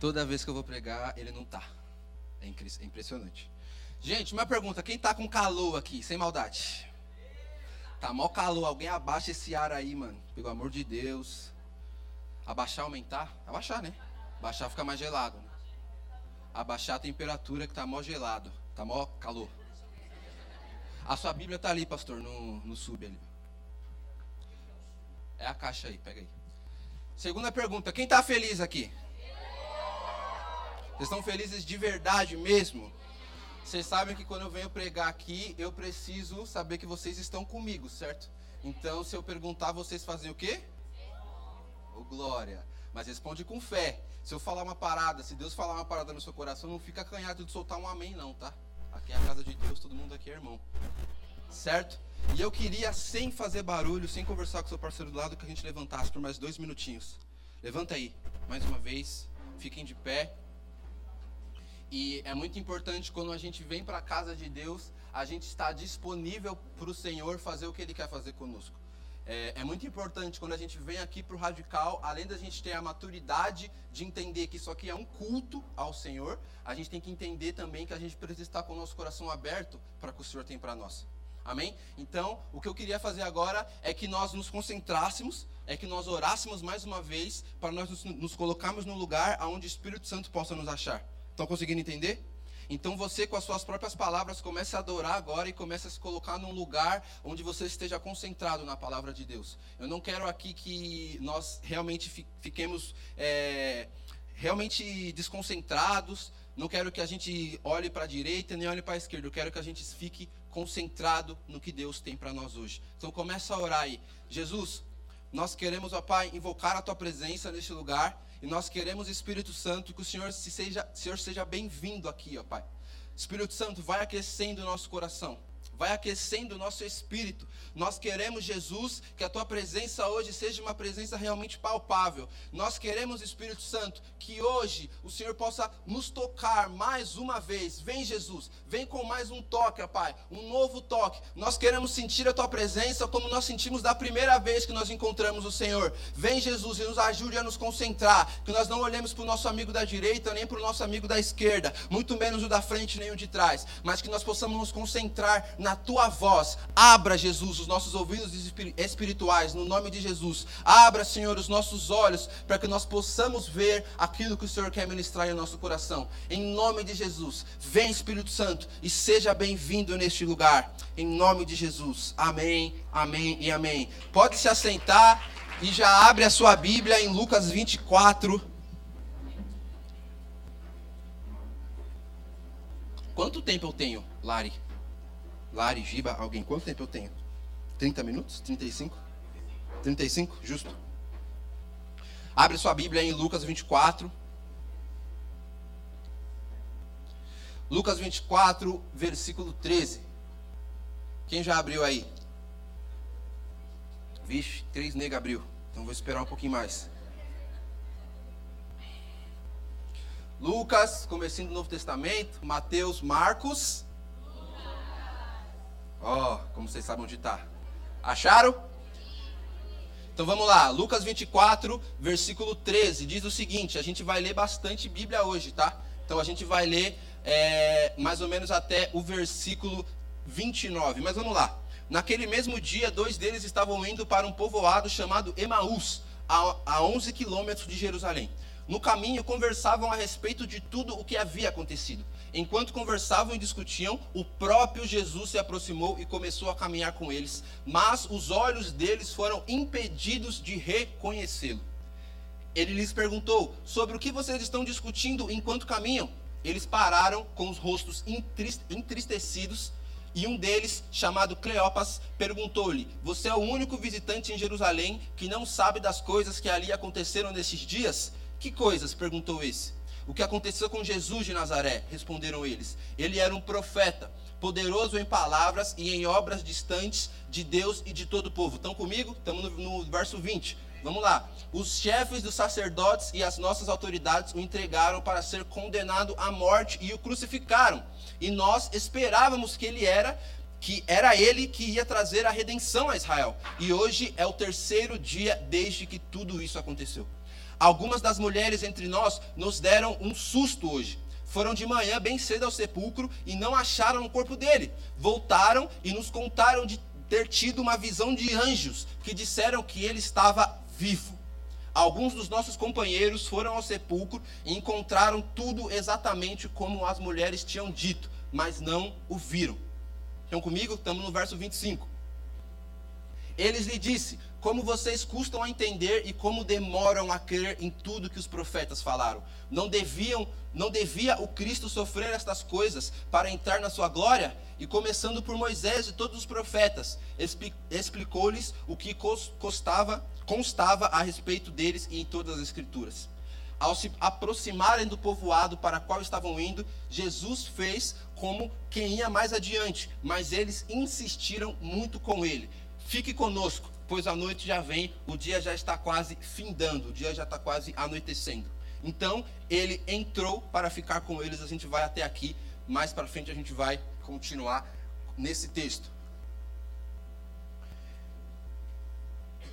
Toda vez que eu vou pregar, ele não tá. É, é impressionante. Gente, uma pergunta: quem tá com calor aqui, sem maldade? Tá mal calor, alguém abaixa esse ar aí, mano. Pelo amor de Deus. Abaixar, aumentar? Abaixar, né? Baixar fica mais gelado. Né? Abaixar a temperatura que tá mó gelado. Tá mó calor. A sua Bíblia tá ali, pastor, no, no sub ali. É a caixa aí, pega aí. Segunda pergunta: quem tá feliz aqui? Vocês estão felizes de verdade mesmo? Vocês sabem que quando eu venho pregar aqui, eu preciso saber que vocês estão comigo, certo? Então, se eu perguntar, vocês fazem o quê? Oh, glória. Mas responde com fé. Se eu falar uma parada, se Deus falar uma parada no seu coração, não fica acanhado de soltar um amém, não, tá? Aqui é a casa de Deus, todo mundo aqui é irmão. Certo? E eu queria, sem fazer barulho, sem conversar com seu parceiro do lado, que a gente levantasse por mais dois minutinhos. Levanta aí, mais uma vez. Fiquem de pé. E é muito importante quando a gente vem para a casa de Deus, a gente está disponível para o Senhor fazer o que Ele quer fazer conosco. É, é muito importante quando a gente vem aqui para o radical, além da gente ter a maturidade de entender que isso aqui é um culto ao Senhor, a gente tem que entender também que a gente precisa estar com o nosso coração aberto para o que o Senhor tem para nós. Amém? Então, o que eu queria fazer agora é que nós nos concentrássemos, é que nós orássemos mais uma vez, para nós nos, nos colocarmos no lugar onde o Espírito Santo possa nos achar. Estão conseguindo entender? Então você, com as suas próprias palavras, comece a adorar agora e comece a se colocar num lugar onde você esteja concentrado na palavra de Deus. Eu não quero aqui que nós realmente fiquemos é, realmente desconcentrados. Não quero que a gente olhe para a direita nem olhe para a esquerda. Eu quero que a gente fique concentrado no que Deus tem para nós hoje. Então começa a orar aí. Jesus, nós queremos, ó Pai, invocar a tua presença neste lugar. E nós queremos, Espírito Santo, que o Senhor seja, Senhor seja bem-vindo aqui, ó Pai. Espírito Santo, vai aquecendo o nosso coração vai aquecendo o nosso espírito. Nós queremos, Jesus, que a tua presença hoje seja uma presença realmente palpável. Nós queremos, Espírito Santo, que hoje o Senhor possa nos tocar mais uma vez. Vem, Jesus, vem com mais um toque, Pai, um novo toque. Nós queremos sentir a tua presença como nós sentimos da primeira vez que nós encontramos o Senhor. Vem, Jesus, e nos ajude a nos concentrar, que nós não olhemos para o nosso amigo da direita, nem para o nosso amigo da esquerda, muito menos o da frente, nem o de trás, mas que nós possamos nos concentrar na na tua voz. Abra, Jesus, os nossos ouvidos espirituais, no nome de Jesus. Abra, Senhor, os nossos olhos, para que nós possamos ver aquilo que o Senhor quer ministrar em nosso coração. Em nome de Jesus. Vem, Espírito Santo, e seja bem-vindo neste lugar. Em nome de Jesus. Amém, amém e amém. Pode se assentar e já abre a sua Bíblia em Lucas 24. Quanto tempo eu tenho, Lari? Lari, Giba, alguém. Quanto tempo eu tenho? 30 minutos? 35? 35? Justo. Abre sua Bíblia em Lucas 24. Lucas 24, versículo 13. Quem já abriu aí? Vixe, três nega abriu. Então vou esperar um pouquinho mais. Lucas, comecinho do Novo Testamento, Mateus, Marcos Ó, oh, como vocês sabem onde está. Acharam? Então vamos lá, Lucas 24, versículo 13, diz o seguinte: a gente vai ler bastante Bíblia hoje, tá? Então a gente vai ler é, mais ou menos até o versículo 29. Mas vamos lá. Naquele mesmo dia, dois deles estavam indo para um povoado chamado Emaús, a, a 11 quilômetros de Jerusalém. No caminho, conversavam a respeito de tudo o que havia acontecido. Enquanto conversavam e discutiam, o próprio Jesus se aproximou e começou a caminhar com eles, mas os olhos deles foram impedidos de reconhecê-lo. Ele lhes perguntou: Sobre o que vocês estão discutindo enquanto caminham? Eles pararam com os rostos entristecidos e um deles, chamado Cleopas, perguntou-lhe: Você é o único visitante em Jerusalém que não sabe das coisas que ali aconteceram nesses dias? Que coisas? perguntou esse. O que aconteceu com Jesus de Nazaré? Responderam eles. Ele era um profeta, poderoso em palavras e em obras distantes de Deus e de todo o povo. Estão comigo? Estamos no, no verso 20. Vamos lá. Os chefes dos sacerdotes e as nossas autoridades o entregaram para ser condenado à morte e o crucificaram. E nós esperávamos que ele era que era ele que ia trazer a redenção a Israel. E hoje é o terceiro dia desde que tudo isso aconteceu. Algumas das mulheres entre nós nos deram um susto hoje. Foram de manhã bem cedo ao sepulcro e não acharam o corpo dele. Voltaram e nos contaram de ter tido uma visão de anjos que disseram que ele estava vivo. Alguns dos nossos companheiros foram ao sepulcro e encontraram tudo exatamente como as mulheres tinham dito, mas não o viram. Estão comigo? Estamos no verso 25. Eles lhe disse: Como vocês custam a entender e como demoram a crer em tudo que os profetas falaram. Não deviam, não devia o Cristo sofrer estas coisas para entrar na sua glória? E começando por Moisés e todos os profetas, explicou-lhes o que costava, constava a respeito deles e em todas as escrituras. Ao se aproximarem do povoado para qual estavam indo, Jesus fez como quem ia mais adiante, mas eles insistiram muito com ele. Fique conosco, pois a noite já vem, o dia já está quase findando, o dia já está quase anoitecendo. Então ele entrou para ficar com eles. A gente vai até aqui, mais para frente a gente vai continuar nesse texto.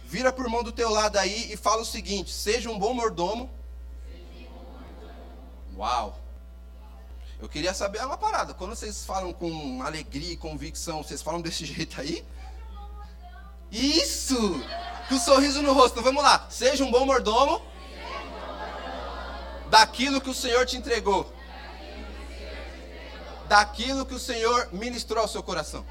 Vira por mão do teu lado aí e fala o seguinte: seja um bom mordomo. Uau! Eu queria saber uma parada. Quando vocês falam com alegria e convicção, vocês falam desse jeito aí? Isso! Com um sorriso no rosto. Vamos lá. Seja um bom mordomo daquilo que o Senhor te entregou. Daquilo que o Senhor ministrou ao seu coração.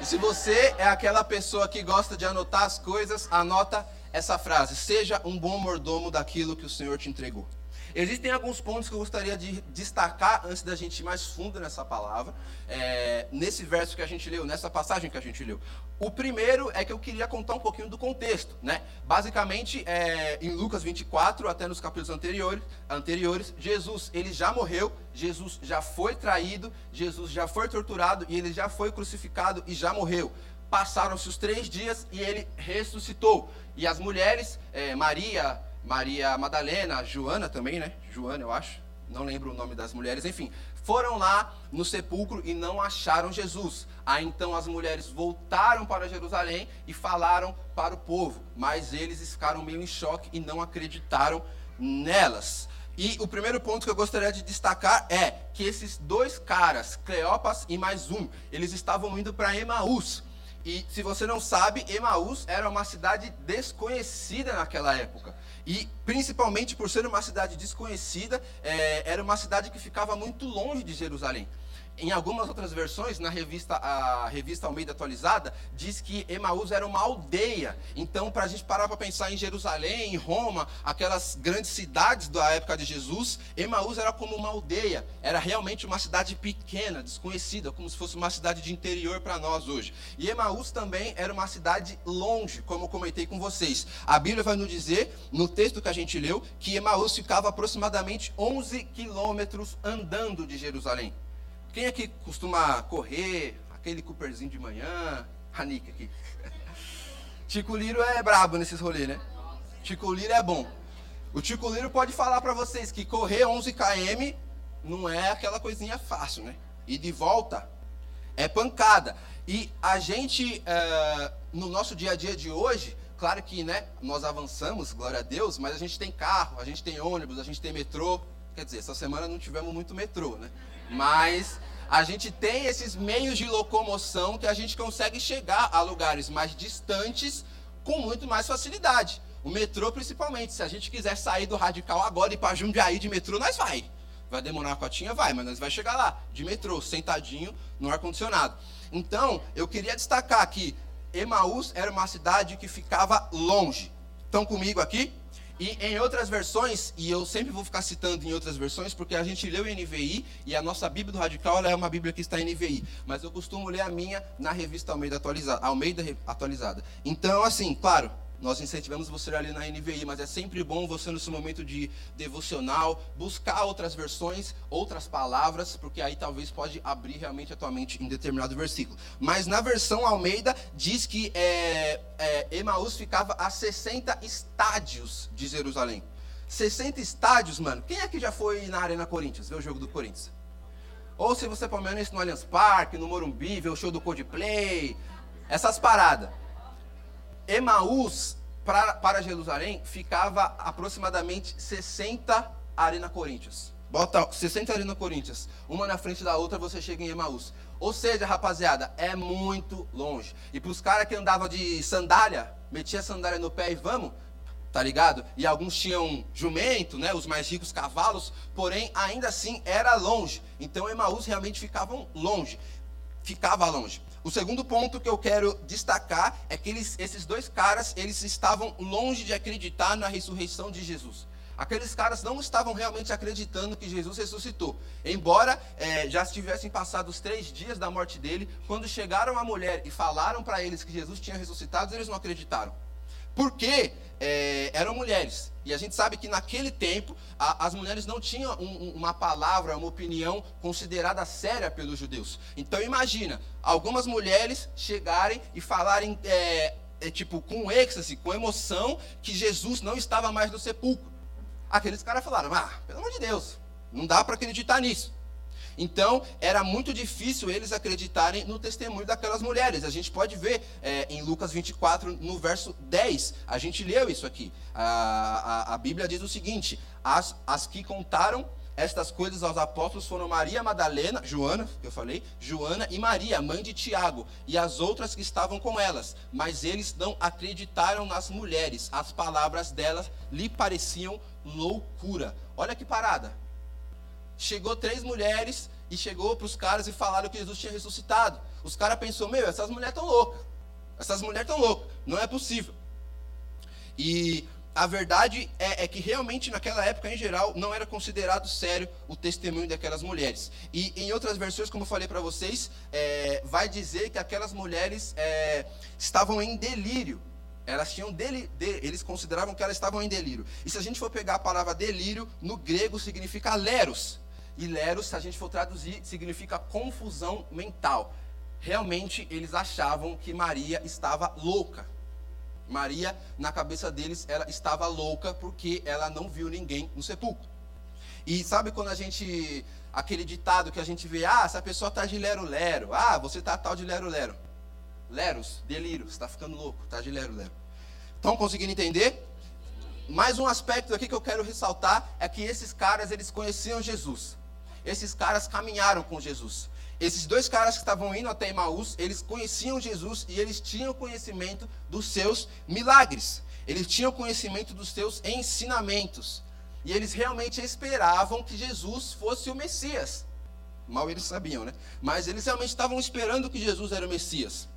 E se você é aquela pessoa que gosta de anotar as coisas, anota essa frase: Seja um bom mordomo daquilo que o Senhor te entregou. Existem alguns pontos que eu gostaria de destacar antes da gente ir mais fundo nessa palavra, é, nesse verso que a gente leu, nessa passagem que a gente leu. O primeiro é que eu queria contar um pouquinho do contexto, né? Basicamente, é, em Lucas 24, até nos capítulos anteriores, anteriores, Jesus, ele já morreu, Jesus já foi traído, Jesus já foi torturado e ele já foi crucificado e já morreu. Passaram-se os três dias e ele ressuscitou. E as mulheres, é, Maria, Maria Madalena, Joana também, né? Joana, eu acho. Não lembro o nome das mulheres, enfim. Foram lá no sepulcro e não acharam Jesus. Aí então as mulheres voltaram para Jerusalém e falaram para o povo. Mas eles ficaram meio em choque e não acreditaram nelas. E o primeiro ponto que eu gostaria de destacar é que esses dois caras, Cleopas e mais um, eles estavam indo para Emaús. E se você não sabe, Emaús era uma cidade desconhecida naquela época. E principalmente por ser uma cidade desconhecida, é, era uma cidade que ficava muito longe de Jerusalém. Em algumas outras versões, na revista, a revista Almeida Atualizada, diz que Emaús era uma aldeia. Então, para a gente parar para pensar em Jerusalém, em Roma, aquelas grandes cidades da época de Jesus, Emaús era como uma aldeia. Era realmente uma cidade pequena, desconhecida, como se fosse uma cidade de interior para nós hoje. E Emaús também era uma cidade longe, como eu comentei com vocês. A Bíblia vai nos dizer, no texto que a gente leu, que Emaús ficava aproximadamente 11 quilômetros andando de Jerusalém. Quem aqui costuma correr, aquele Cooperzinho de manhã? A Nick aqui. Tico Liro é brabo nesses rolês, né? Tico Liro é bom. O Tico Liro pode falar para vocês que correr 11 km não é aquela coisinha fácil, né? E de volta é pancada. E a gente, uh, no nosso dia a dia de hoje, claro que né, nós avançamos, glória a Deus, mas a gente tem carro, a gente tem ônibus, a gente tem metrô. Quer dizer, essa semana não tivemos muito metrô, né? Mas a gente tem esses meios de locomoção que a gente consegue chegar a lugares mais distantes com muito mais facilidade. O metrô, principalmente. Se a gente quiser sair do radical agora e ir para Jundiaí de metrô, nós vai. Vai demorar uma cotinha? Vai, mas nós vai chegar lá, de metrô, sentadinho no ar-condicionado. Então, eu queria destacar que Emaús era uma cidade que ficava longe. Estão comigo aqui? E em outras versões, e eu sempre vou ficar citando em outras versões, porque a gente leu em NVI e a nossa Bíblia do Radical é uma Bíblia que está em NVI. Mas eu costumo ler a minha na revista Almeida atualizada. Almeida atualizada. Então, assim, claro, nós incentivamos você ali na NVI, mas é sempre bom você, nesse momento de devocional, buscar outras versões, outras palavras, porque aí talvez pode abrir realmente a tua mente em determinado versículo. Mas na versão Almeida, diz que é, é, Emaús ficava a 60 estádios de Jerusalém. 60 estádios, mano. Quem aqui já foi na Arena Corinthians, ver o jogo do Corinthians? Ou se você é palmeirense no Allianz Parque, no Morumbi, ver o show do Coldplay, essas paradas. Emaús para, para Jerusalém ficava aproximadamente 60 Arena Corinthians. Bota 60 Arena Corinthians, uma na frente da outra, você chega em Emaús. Ou seja, rapaziada, é muito longe. E para os caras que andavam de sandália, metia sandália no pé e vamos, tá ligado? E alguns tinham jumento, né? Os mais ricos cavalos, porém ainda assim era longe. Então Emaús realmente ficavam longe, ficava longe. O segundo ponto que eu quero destacar é que eles, esses dois caras eles estavam longe de acreditar na ressurreição de Jesus. Aqueles caras não estavam realmente acreditando que Jesus ressuscitou. Embora é, já tivessem passado os três dias da morte dele, quando chegaram a mulher e falaram para eles que Jesus tinha ressuscitado, eles não acreditaram. Porque é, eram mulheres. E a gente sabe que naquele tempo a, as mulheres não tinham um, uma palavra, uma opinião considerada séria pelos judeus. Então imagina, algumas mulheres chegarem e falarem, é, é, tipo, com êxtase, com emoção, que Jesus não estava mais no sepulcro. Aqueles caras falaram, ah, pelo amor de Deus, não dá para acreditar nisso. Então, era muito difícil eles acreditarem no testemunho daquelas mulheres. A gente pode ver é, em Lucas 24, no verso 10, a gente leu isso aqui. A, a, a Bíblia diz o seguinte: as, as que contaram estas coisas aos apóstolos foram Maria Madalena, Joana, que eu falei, Joana e Maria, mãe de Tiago, e as outras que estavam com elas. Mas eles não acreditaram nas mulheres. As palavras delas lhe pareciam loucura. Olha que parada. Chegou três mulheres e chegou para os caras e falaram que Jesus tinha ressuscitado. Os caras pensou, meu, essas mulheres estão loucas. Essas mulheres estão loucas. Não é possível. E a verdade é, é, que realmente naquela época, em geral, não era considerado sério o testemunho daquelas mulheres. E em outras versões, como eu falei para vocês, é, vai dizer que aquelas mulheres é, estavam em delírio. Elas tinham deli, de, eles consideravam que elas estavam em delírio. E se a gente for pegar a palavra delírio, no grego significa leros. E leros, se a gente for traduzir, significa confusão mental. Realmente eles achavam que Maria estava louca. Maria, na cabeça deles, ela estava louca porque ela não viu ninguém no sepulcro. E sabe quando a gente. Aquele ditado que a gente vê, ah, essa pessoa está de lero-lero, ah, você está tal de lero-lero. Leros, delírio, você está ficando louco, está de lero-lero. Estão conseguindo entender? Mais um aspecto aqui que eu quero ressaltar é que esses caras, eles conheciam Jesus. Esses caras caminharam com Jesus. Esses dois caras que estavam indo até Emaús, eles conheciam Jesus e eles tinham conhecimento dos seus milagres. Eles tinham conhecimento dos seus ensinamentos. E eles realmente esperavam que Jesus fosse o Messias. Mal eles sabiam, né? Mas eles realmente estavam esperando que Jesus era o Messias.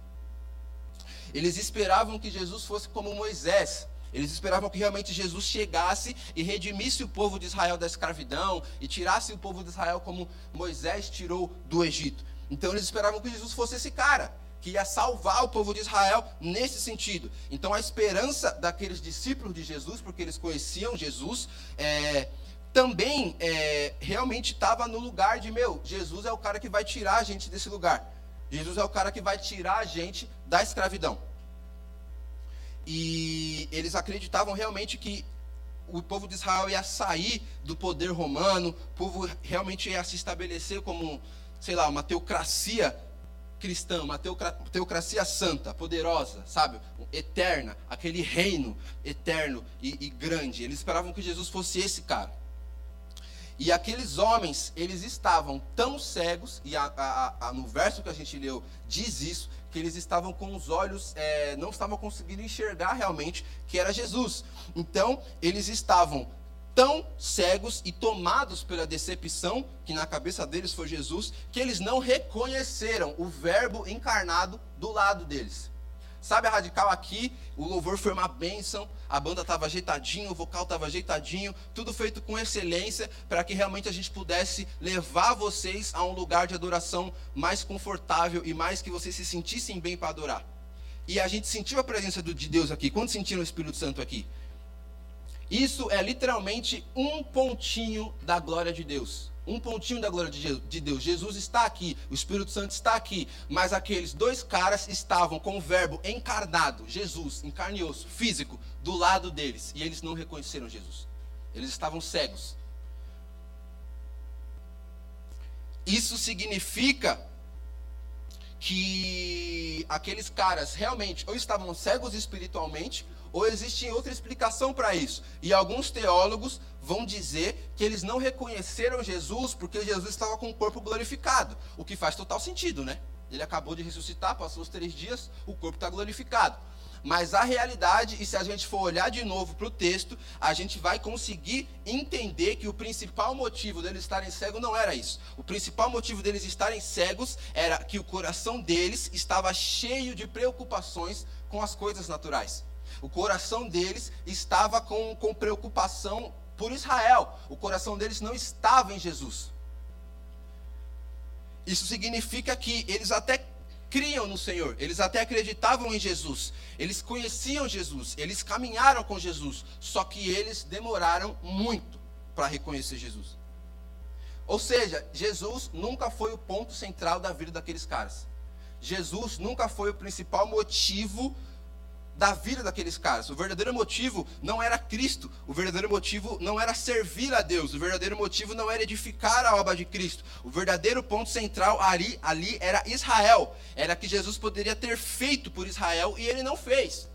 Eles esperavam que Jesus fosse como Moisés, eles esperavam que realmente Jesus chegasse e redimisse o povo de Israel da escravidão e tirasse o povo de Israel como Moisés tirou do Egito. Então eles esperavam que Jesus fosse esse cara, que ia salvar o povo de Israel nesse sentido. Então a esperança daqueles discípulos de Jesus, porque eles conheciam Jesus, é, também é, realmente estava no lugar de: meu, Jesus é o cara que vai tirar a gente desse lugar. Jesus é o cara que vai tirar a gente da escravidão. E eles acreditavam realmente que o povo de Israel ia sair do poder romano, o povo realmente ia se estabelecer como, sei lá, uma teocracia cristã, uma teocracia santa, poderosa, sabe? Eterna, aquele reino eterno e, e grande. Eles esperavam que Jesus fosse esse cara. E aqueles homens, eles estavam tão cegos, e a, a, a, no verso que a gente leu diz isso, que eles estavam com os olhos, é, não estavam conseguindo enxergar realmente que era Jesus. Então, eles estavam tão cegos e tomados pela decepção, que na cabeça deles foi Jesus, que eles não reconheceram o Verbo encarnado do lado deles. Sabe a radical aqui? O louvor foi uma bênção, a banda estava ajeitadinho, o vocal estava ajeitadinho, tudo feito com excelência, para que realmente a gente pudesse levar vocês a um lugar de adoração mais confortável e mais que vocês se sentissem bem para adorar. E a gente sentiu a presença de Deus aqui. Quando sentiram o Espírito Santo aqui? Isso é literalmente um pontinho da glória de Deus um pontinho da glória de Deus. Jesus está aqui, o Espírito Santo está aqui, mas aqueles dois caras estavam com o verbo encarnado, Jesus, em carne e osso, físico, do lado deles, e eles não reconheceram Jesus. Eles estavam cegos. Isso significa que aqueles caras realmente ou estavam cegos espiritualmente, ou existe outra explicação para isso? E alguns teólogos vão dizer que eles não reconheceram Jesus porque Jesus estava com o corpo glorificado, o que faz total sentido, né? Ele acabou de ressuscitar, passou os três dias, o corpo está glorificado. Mas a realidade, e se a gente for olhar de novo para o texto, a gente vai conseguir entender que o principal motivo deles estarem cegos não era isso. O principal motivo deles estarem cegos era que o coração deles estava cheio de preocupações com as coisas naturais. O coração deles estava com, com preocupação por Israel. O coração deles não estava em Jesus. Isso significa que eles até criam no Senhor, eles até acreditavam em Jesus, eles conheciam Jesus, eles caminharam com Jesus, só que eles demoraram muito para reconhecer Jesus. Ou seja, Jesus nunca foi o ponto central da vida daqueles caras. Jesus nunca foi o principal motivo da vida daqueles caras. O verdadeiro motivo não era Cristo, o verdadeiro motivo não era servir a Deus, o verdadeiro motivo não era edificar a obra de Cristo. O verdadeiro ponto central ali, ali era Israel. Era que Jesus poderia ter feito por Israel e ele não fez.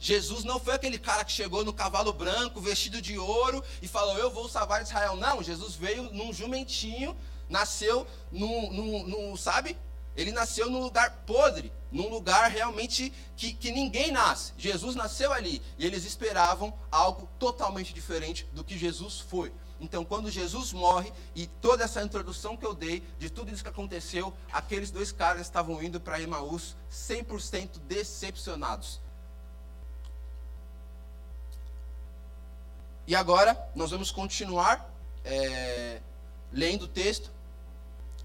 Jesus não foi aquele cara que chegou no cavalo branco, vestido de ouro e falou: Eu vou salvar Israel. Não, Jesus veio num jumentinho, nasceu num, num, num sabe? Ele nasceu num lugar podre, num lugar realmente que, que ninguém nasce. Jesus nasceu ali e eles esperavam algo totalmente diferente do que Jesus foi. Então, quando Jesus morre e toda essa introdução que eu dei de tudo isso que aconteceu, aqueles dois caras estavam indo para Emaús 100% decepcionados. E agora nós vamos continuar é, lendo o texto.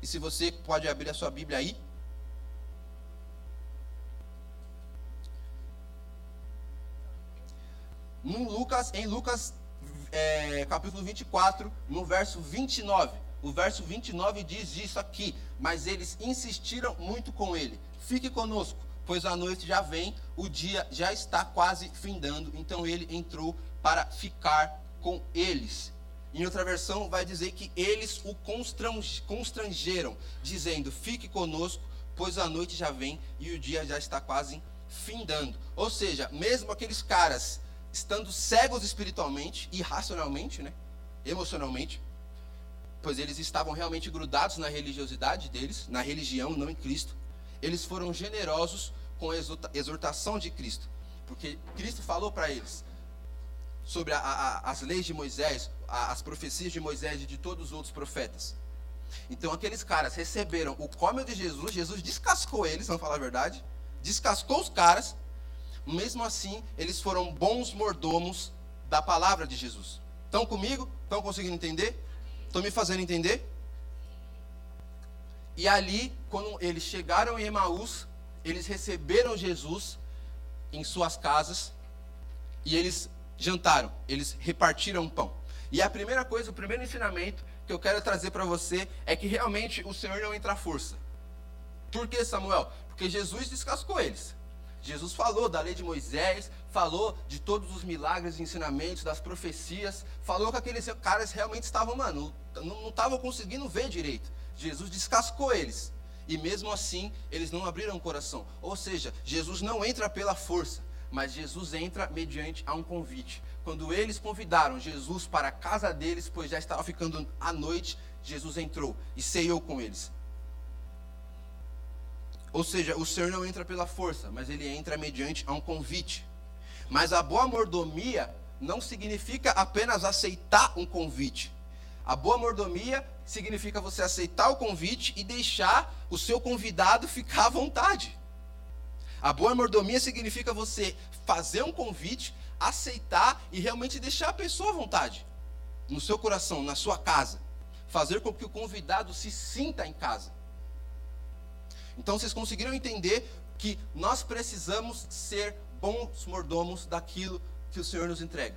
E se você pode abrir a sua Bíblia aí. No Lucas, em Lucas é, capítulo 24, no verso 29. O verso 29 diz isso aqui. Mas eles insistiram muito com ele. Fique conosco, pois a noite já vem, o dia já está quase findando. Então ele entrou para ficar com eles. Em outra versão, vai dizer que eles o constrangeram, dizendo: Fique conosco, pois a noite já vem e o dia já está quase findando. Ou seja, mesmo aqueles caras estando cegos espiritualmente e racionalmente, né, emocionalmente, pois eles estavam realmente grudados na religiosidade deles, na religião, não em Cristo, eles foram generosos com a exortação de Cristo, porque Cristo falou para eles: sobre a, a, as leis de Moisés, as profecias de Moisés e de todos os outros profetas. Então aqueles caras receberam o cómio de Jesus, Jesus descascou eles, vamos falar a verdade, descascou os caras, mesmo assim eles foram bons mordomos da palavra de Jesus. Estão comigo? Estão conseguindo entender? Estão me fazendo entender? E ali, quando eles chegaram em Emaús, eles receberam Jesus em suas casas e eles jantaram, eles repartiram pão. E a primeira coisa, o primeiro ensinamento que eu quero trazer para você é que realmente o Senhor não entra à força. Por que, Samuel? Porque Jesus descascou eles. Jesus falou da lei de Moisés, falou de todos os milagres e ensinamentos, das profecias, falou que aqueles caras realmente estavam, mano, não estavam conseguindo ver direito. Jesus descascou eles. E mesmo assim, eles não abriram o coração. Ou seja, Jesus não entra pela força mas Jesus entra mediante a um convite. Quando eles convidaram Jesus para a casa deles, pois já estava ficando à noite, Jesus entrou e ceiou com eles. Ou seja, o Senhor não entra pela força, mas ele entra mediante a um convite. Mas a boa mordomia não significa apenas aceitar um convite. A boa mordomia significa você aceitar o convite e deixar o seu convidado ficar à vontade. A boa mordomia significa você fazer um convite, aceitar e realmente deixar a pessoa à vontade. No seu coração, na sua casa. Fazer com que o convidado se sinta em casa. Então vocês conseguiram entender que nós precisamos ser bons mordomos daquilo que o Senhor nos entrega.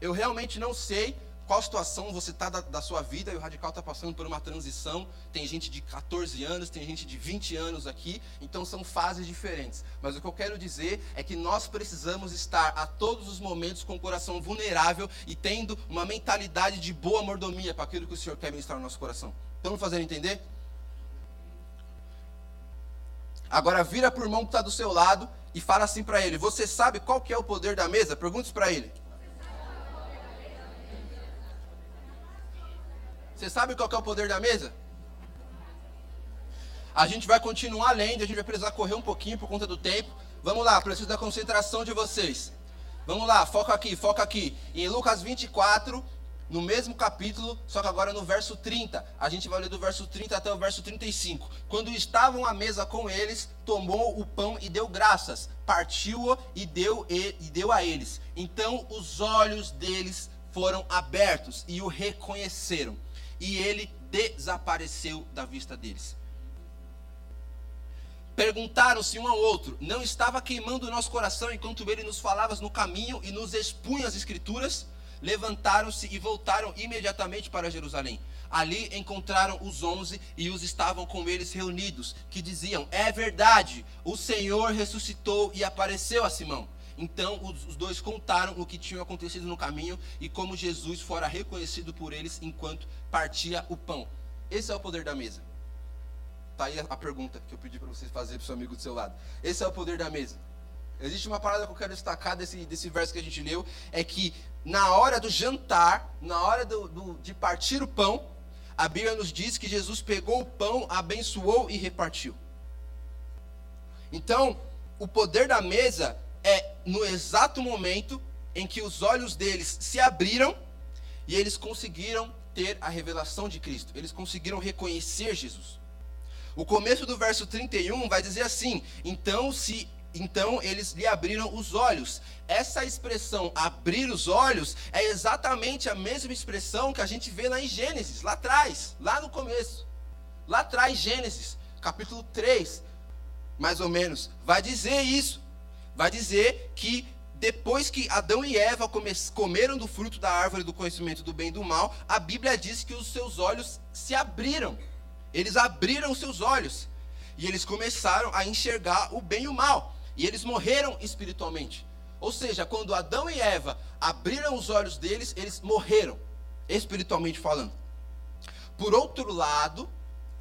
Eu realmente não sei qual situação você está da, da, sua vida, e o Radical está passando por uma transição. Tem gente de 14 anos, tem gente de 20 anos aqui, então são fases diferentes. Mas o que eu quero dizer é que nós precisamos estar a todos os momentos com o coração vulnerável e tendo uma mentalidade de boa mordomia para aquilo que o Senhor quer ministrar no nosso coração. Me fazendo entender? Agora vira por mão que está do seu lado e fala assim para ele: Você sabe qual que é o poder da mesa? Pergunte para ele. Você sabe qual é o poder da mesa? A gente vai continuar lendo, a gente vai precisar correr um pouquinho por conta do tempo. Vamos lá, preciso da concentração de vocês. Vamos lá, foca aqui, foca aqui. Em Lucas 24, no mesmo capítulo, só que agora no verso 30. A gente vai ler do verso 30 até o verso 35. Quando estavam à mesa com eles, tomou o pão e deu graças, partiu-o e deu, e deu a eles. Então os olhos deles foram abertos e o reconheceram. E ele desapareceu da vista deles. Perguntaram-se um ao outro: Não estava queimando o nosso coração enquanto ele nos falava no caminho e nos expunha as Escrituras? levantaram-se e voltaram imediatamente para Jerusalém. Ali encontraram os onze e os estavam com eles reunidos, que diziam: É verdade, o Senhor ressuscitou e apareceu a Simão. Então os dois contaram o que tinha acontecido no caminho e como Jesus fora reconhecido por eles enquanto partia o pão. Esse é o poder da mesa. Tá aí a pergunta que eu pedi para vocês fazerem para o seu amigo do seu lado. Esse é o poder da mesa. Existe uma parada que eu quero destacar desse, desse verso que a gente leu, é que na hora do jantar, na hora do, do, de partir o pão, a Bíblia nos diz que Jesus pegou o pão, abençoou e repartiu. Então, o poder da mesa no exato momento em que os olhos deles se abriram e eles conseguiram ter a revelação de Cristo, eles conseguiram reconhecer Jesus. O começo do verso 31 vai dizer assim: Então se então eles lhe abriram os olhos. Essa expressão abrir os olhos é exatamente a mesma expressão que a gente vê lá em Gênesis, lá atrás, lá no começo. Lá atrás, Gênesis, capítulo 3, mais ou menos, vai dizer isso. Vai dizer que depois que Adão e Eva comeram do fruto da árvore do conhecimento do bem e do mal, a Bíblia diz que os seus olhos se abriram. Eles abriram os seus olhos. E eles começaram a enxergar o bem e o mal. E eles morreram espiritualmente. Ou seja, quando Adão e Eva abriram os olhos deles, eles morreram, espiritualmente falando. Por outro lado,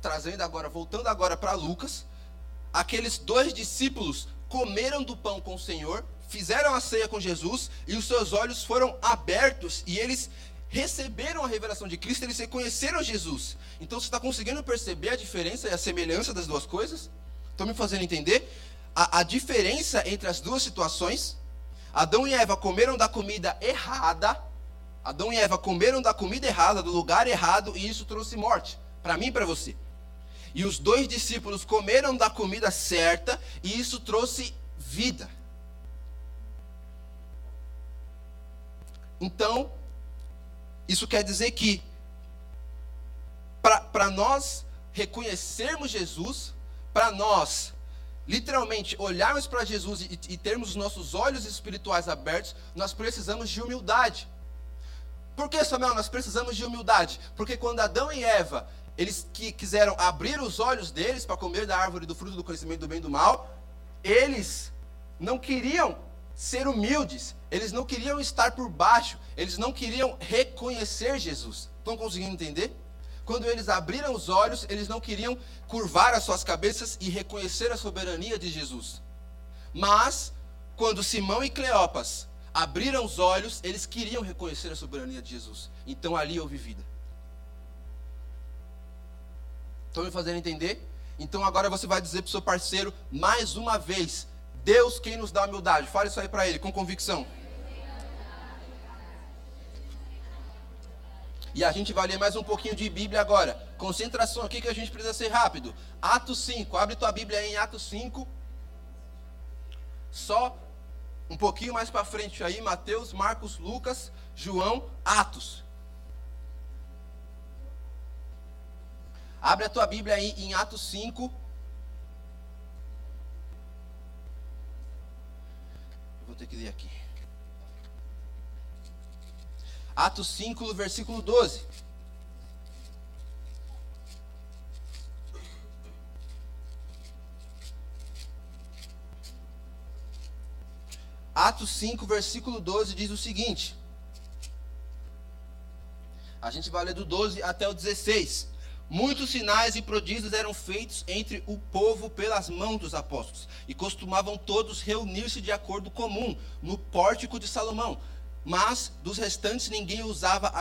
trazendo agora, voltando agora para Lucas, aqueles dois discípulos comeram do pão com o Senhor, fizeram a ceia com Jesus e os seus olhos foram abertos e eles receberam a revelação de Cristo, eles reconheceram Jesus. Então você está conseguindo perceber a diferença e a semelhança das duas coisas? Estão me fazendo entender? a, a diferença entre as duas situações. Adão e Eva comeram da comida errada. Adão e Eva comeram da comida errada, do lugar errado, e isso trouxe morte. Para mim e para você. E os dois discípulos comeram da comida certa, e isso trouxe vida. Então, isso quer dizer que, para nós reconhecermos Jesus, para nós literalmente olharmos para Jesus e, e termos os nossos olhos espirituais abertos, nós precisamos de humildade. Por que, Samuel, nós precisamos de humildade? Porque quando Adão e Eva, eles que quiseram abrir os olhos deles para comer da árvore do fruto do conhecimento do bem e do mal, eles não queriam ser humildes, eles não queriam estar por baixo, eles não queriam reconhecer Jesus. Estão conseguindo entender? Quando eles abriram os olhos, eles não queriam curvar as suas cabeças e reconhecer a soberania de Jesus. Mas, quando Simão e Cleopas abriram os olhos, eles queriam reconhecer a soberania de Jesus. Então ali houve vida. Estão me fazendo entender? Então agora você vai dizer para o seu parceiro mais uma vez: Deus quem nos dá humildade. Fale isso aí para ele com convicção. E a gente vai ler mais um pouquinho de Bíblia agora. Concentração aqui que a gente precisa ser rápido. Atos 5. Abre tua Bíblia aí em Atos 5. Só um pouquinho mais para frente aí, Mateus, Marcos, Lucas, João, Atos. Abre a tua Bíblia aí em Atos 5. Vou ter que ler aqui. Atos 5, versículo 12. Atos 5, versículo 12 diz o seguinte. A gente vai ler do 12 até o 16. Muitos sinais e prodígios eram feitos entre o povo pelas mãos dos apóstolos, e costumavam todos reunir-se de acordo comum no pórtico de Salomão. Mas dos restantes ninguém ousava,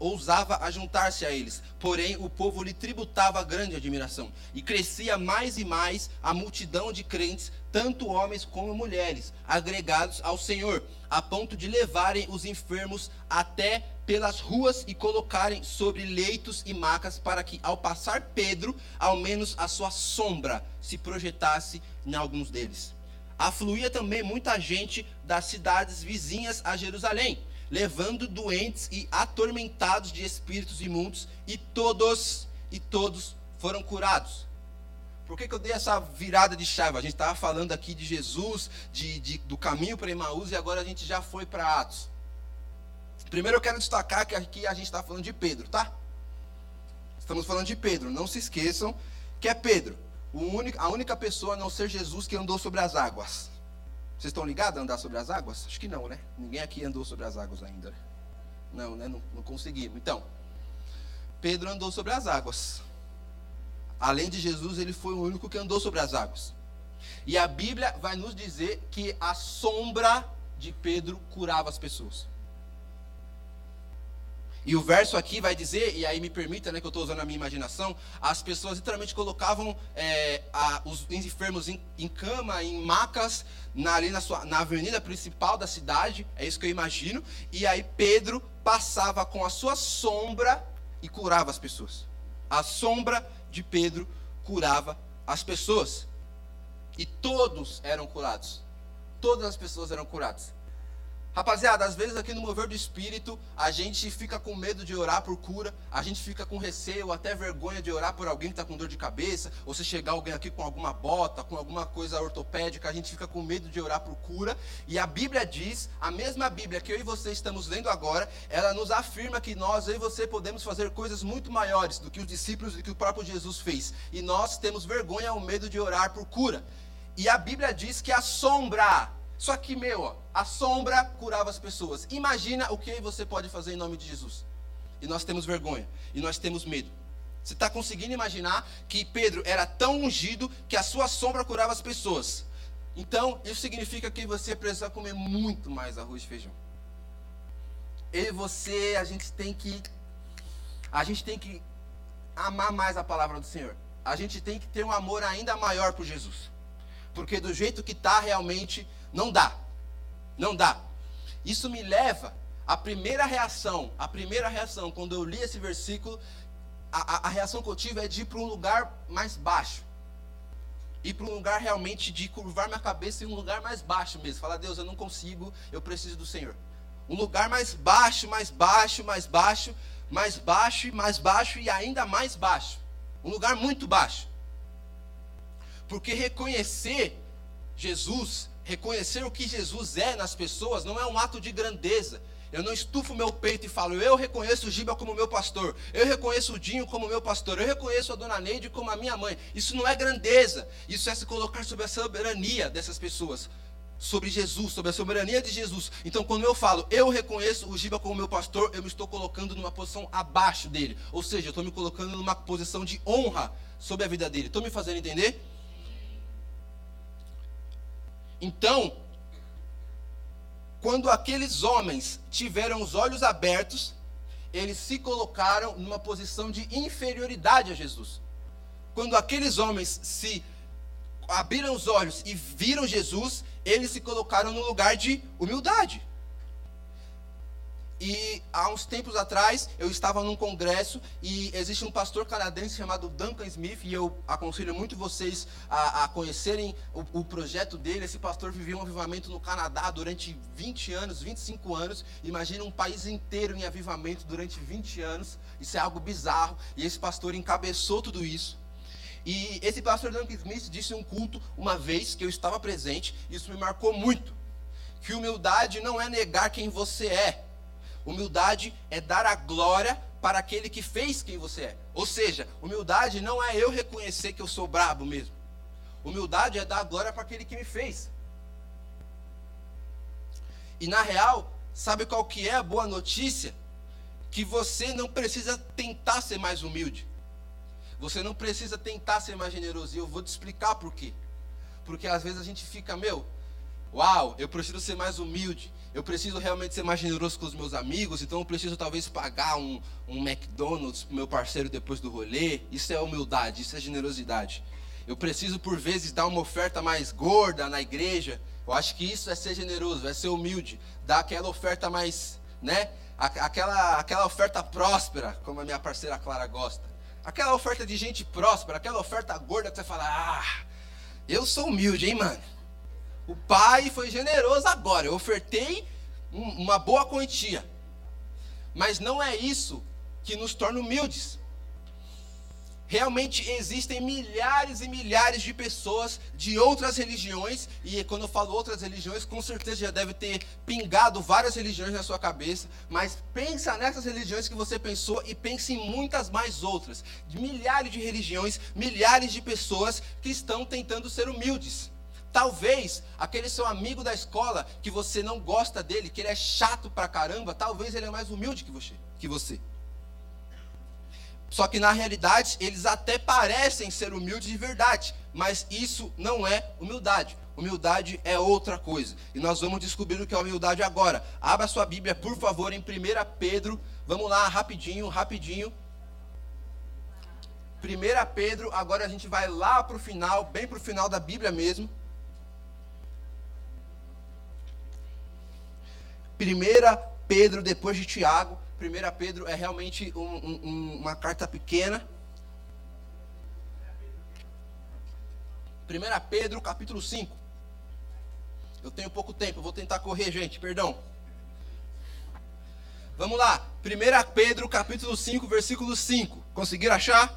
ousava ajuntar-se a eles. Porém, o povo lhe tributava grande admiração. E crescia mais e mais a multidão de crentes, tanto homens como mulheres, agregados ao Senhor, a ponto de levarem os enfermos até pelas ruas e colocarem sobre leitos e macas, para que, ao passar Pedro, ao menos a sua sombra se projetasse em alguns deles. Afluía também muita gente das cidades vizinhas a Jerusalém, levando doentes e atormentados de espíritos imundos, e todos e todos foram curados. Por que, que eu dei essa virada de chave? A gente estava falando aqui de Jesus, de, de do caminho para Emaús, e agora a gente já foi para Atos. Primeiro eu quero destacar que aqui a gente está falando de Pedro, tá? Estamos falando de Pedro. Não se esqueçam que é Pedro, único, a única pessoa a não ser Jesus que andou sobre as águas. Vocês estão ligados a andar sobre as águas? Acho que não, né? Ninguém aqui andou sobre as águas ainda. Não, né? Não, não conseguimos. Então, Pedro andou sobre as águas. Além de Jesus, ele foi o único que andou sobre as águas. E a Bíblia vai nos dizer que a sombra de Pedro curava as pessoas. E o verso aqui vai dizer, e aí me permita, né, que eu estou usando a minha imaginação, as pessoas literalmente colocavam é, a, os enfermos em, em, cama, em macas, na, ali na, sua, na avenida principal da cidade, é isso que eu imagino, e aí Pedro passava com a sua sombra e curava as pessoas. A sombra de Pedro curava as pessoas. E todos eram curados. Todas as pessoas eram curadas. Rapaziada, às vezes aqui no mover do espírito, a gente fica com medo de orar por cura, a gente fica com receio, até vergonha de orar por alguém que está com dor de cabeça, ou se chegar alguém aqui com alguma bota, com alguma coisa ortopédica, a gente fica com medo de orar por cura. E a Bíblia diz, a mesma Bíblia que eu e você estamos lendo agora, ela nos afirma que nós, eu e você, podemos fazer coisas muito maiores do que os discípulos e que o próprio Jesus fez. E nós temos vergonha ou medo de orar por cura. E a Bíblia diz que a sombra só que, meu, a sombra curava as pessoas. Imagina o que você pode fazer em nome de Jesus. E nós temos vergonha. E nós temos medo. Você está conseguindo imaginar que Pedro era tão ungido que a sua sombra curava as pessoas. Então, isso significa que você precisa comer muito mais arroz e feijão. E você, a gente tem que. A gente tem que amar mais a palavra do Senhor. A gente tem que ter um amor ainda maior por Jesus. Porque do jeito que está realmente, não dá. Não dá. Isso me leva à primeira reação. A primeira reação, quando eu li esse versículo, a, a, a reação que eu tive é de ir para um lugar mais baixo. Ir para um lugar realmente de curvar minha cabeça em um lugar mais baixo mesmo. Falar, Deus, eu não consigo, eu preciso do Senhor. Um lugar mais baixo, mais baixo, mais baixo, mais baixo e mais baixo e ainda mais baixo. Um lugar muito baixo. Porque reconhecer Jesus reconhecer o que Jesus é nas pessoas não é um ato de grandeza. Eu não estufo meu peito e falo, eu reconheço o Giba como meu pastor, eu reconheço o Dinho como meu pastor, eu reconheço a dona Neide como a minha mãe. Isso não é grandeza, isso é se colocar sob a soberania dessas pessoas, sobre Jesus, sobre a soberania de Jesus. Então, quando eu falo, eu reconheço o Giba como meu pastor, eu me estou colocando numa posição abaixo dele, ou seja, eu estou me colocando numa posição de honra sobre a vida dele. Estou me fazendo entender? Então, quando aqueles homens tiveram os olhos abertos, eles se colocaram numa posição de inferioridade a Jesus. Quando aqueles homens se abriram os olhos e viram Jesus, eles se colocaram no lugar de humildade. E há uns tempos atrás eu estava num congresso e existe um pastor canadense chamado Duncan Smith e eu aconselho muito vocês a, a conhecerem o, o, projeto dele. Esse pastor viveu um avivamento no Canadá durante 20 anos, 25 anos. Imagina um país inteiro em avivamento durante 20 anos. Isso é algo bizarro. E esse pastor encabeçou tudo isso. E esse pastor Duncan Smith disse em um culto uma vez que eu estava presente, e isso me marcou muito. Que humildade não é negar quem você é Humildade é dar a glória para aquele que fez quem você é. Ou seja, humildade não é eu reconhecer que eu sou brabo mesmo. Humildade é dar a glória para aquele que me fez. E na real, sabe qual que é a boa notícia? Que você não precisa tentar ser mais humilde. Você não precisa tentar ser mais generoso. E eu vou te explicar por quê. Porque às vezes a gente fica, meu, uau, eu preciso ser mais humilde. Eu preciso realmente ser mais generoso com os meus amigos. Então eu preciso talvez pagar um, um McDonald's pro meu parceiro depois do rolê. Isso é humildade, isso é generosidade. Eu preciso por vezes dar uma oferta mais gorda na igreja. Eu acho que isso é ser generoso, é ser humilde. Dar aquela oferta mais, né? Aquela, aquela oferta próspera, como a minha parceira Clara gosta. Aquela oferta de gente próspera, aquela oferta gorda que você fala, ah, eu sou humilde, hein, mano? O pai foi generoso agora. Eu ofertei uma boa quantia. Mas não é isso que nos torna humildes. Realmente existem milhares e milhares de pessoas de outras religiões, e quando eu falo outras religiões, com certeza já deve ter pingado várias religiões na sua cabeça, mas pensa nessas religiões que você pensou e pense em muitas mais outras. Milhares de religiões, milhares de pessoas que estão tentando ser humildes. Talvez aquele seu amigo da escola que você não gosta dele, que ele é chato pra caramba, talvez ele é mais humilde que você. Que você. Só que na realidade eles até parecem ser humildes de verdade, mas isso não é humildade. Humildade é outra coisa. E nós vamos descobrir o que é humildade agora. Abra sua Bíblia, por favor, em 1 Pedro. Vamos lá, rapidinho, rapidinho. 1 Pedro, agora a gente vai lá para o final, bem para o final da Bíblia mesmo. 1 Pedro, depois de Tiago. 1 Pedro é realmente um, um, uma carta pequena. 1 Pedro, capítulo 5. Eu tenho pouco tempo, vou tentar correr, gente, perdão. Vamos lá. 1 Pedro, capítulo 5, versículo 5. Conseguiram achar?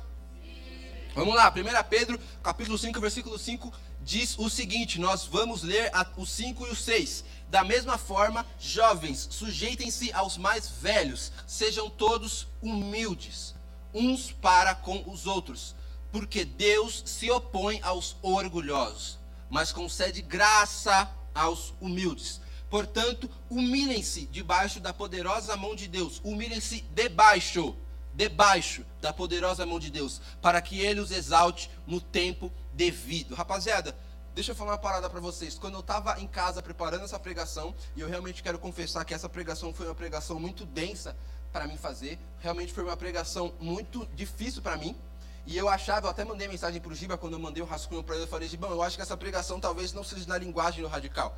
Vamos lá. 1 Pedro, capítulo 5, versículo 5 diz o seguinte: nós vamos ler o 5 e o 6. Da mesma forma, jovens, sujeitem-se aos mais velhos, sejam todos humildes, uns para com os outros, porque Deus se opõe aos orgulhosos, mas concede graça aos humildes. Portanto, humilhem-se debaixo da poderosa mão de Deus, humilhem-se debaixo, debaixo da poderosa mão de Deus, para que ele os exalte no tempo devido. Rapaziada, Deixa eu falar uma parada para vocês. Quando eu estava em casa preparando essa pregação, e eu realmente quero confessar que essa pregação foi uma pregação muito densa para mim fazer. Realmente foi uma pregação muito difícil para mim. E eu achava, eu até mandei mensagem para o Giba quando eu mandei o rascunho para ele. Eu falei, Gibão, eu acho que essa pregação talvez não seja na linguagem do radical.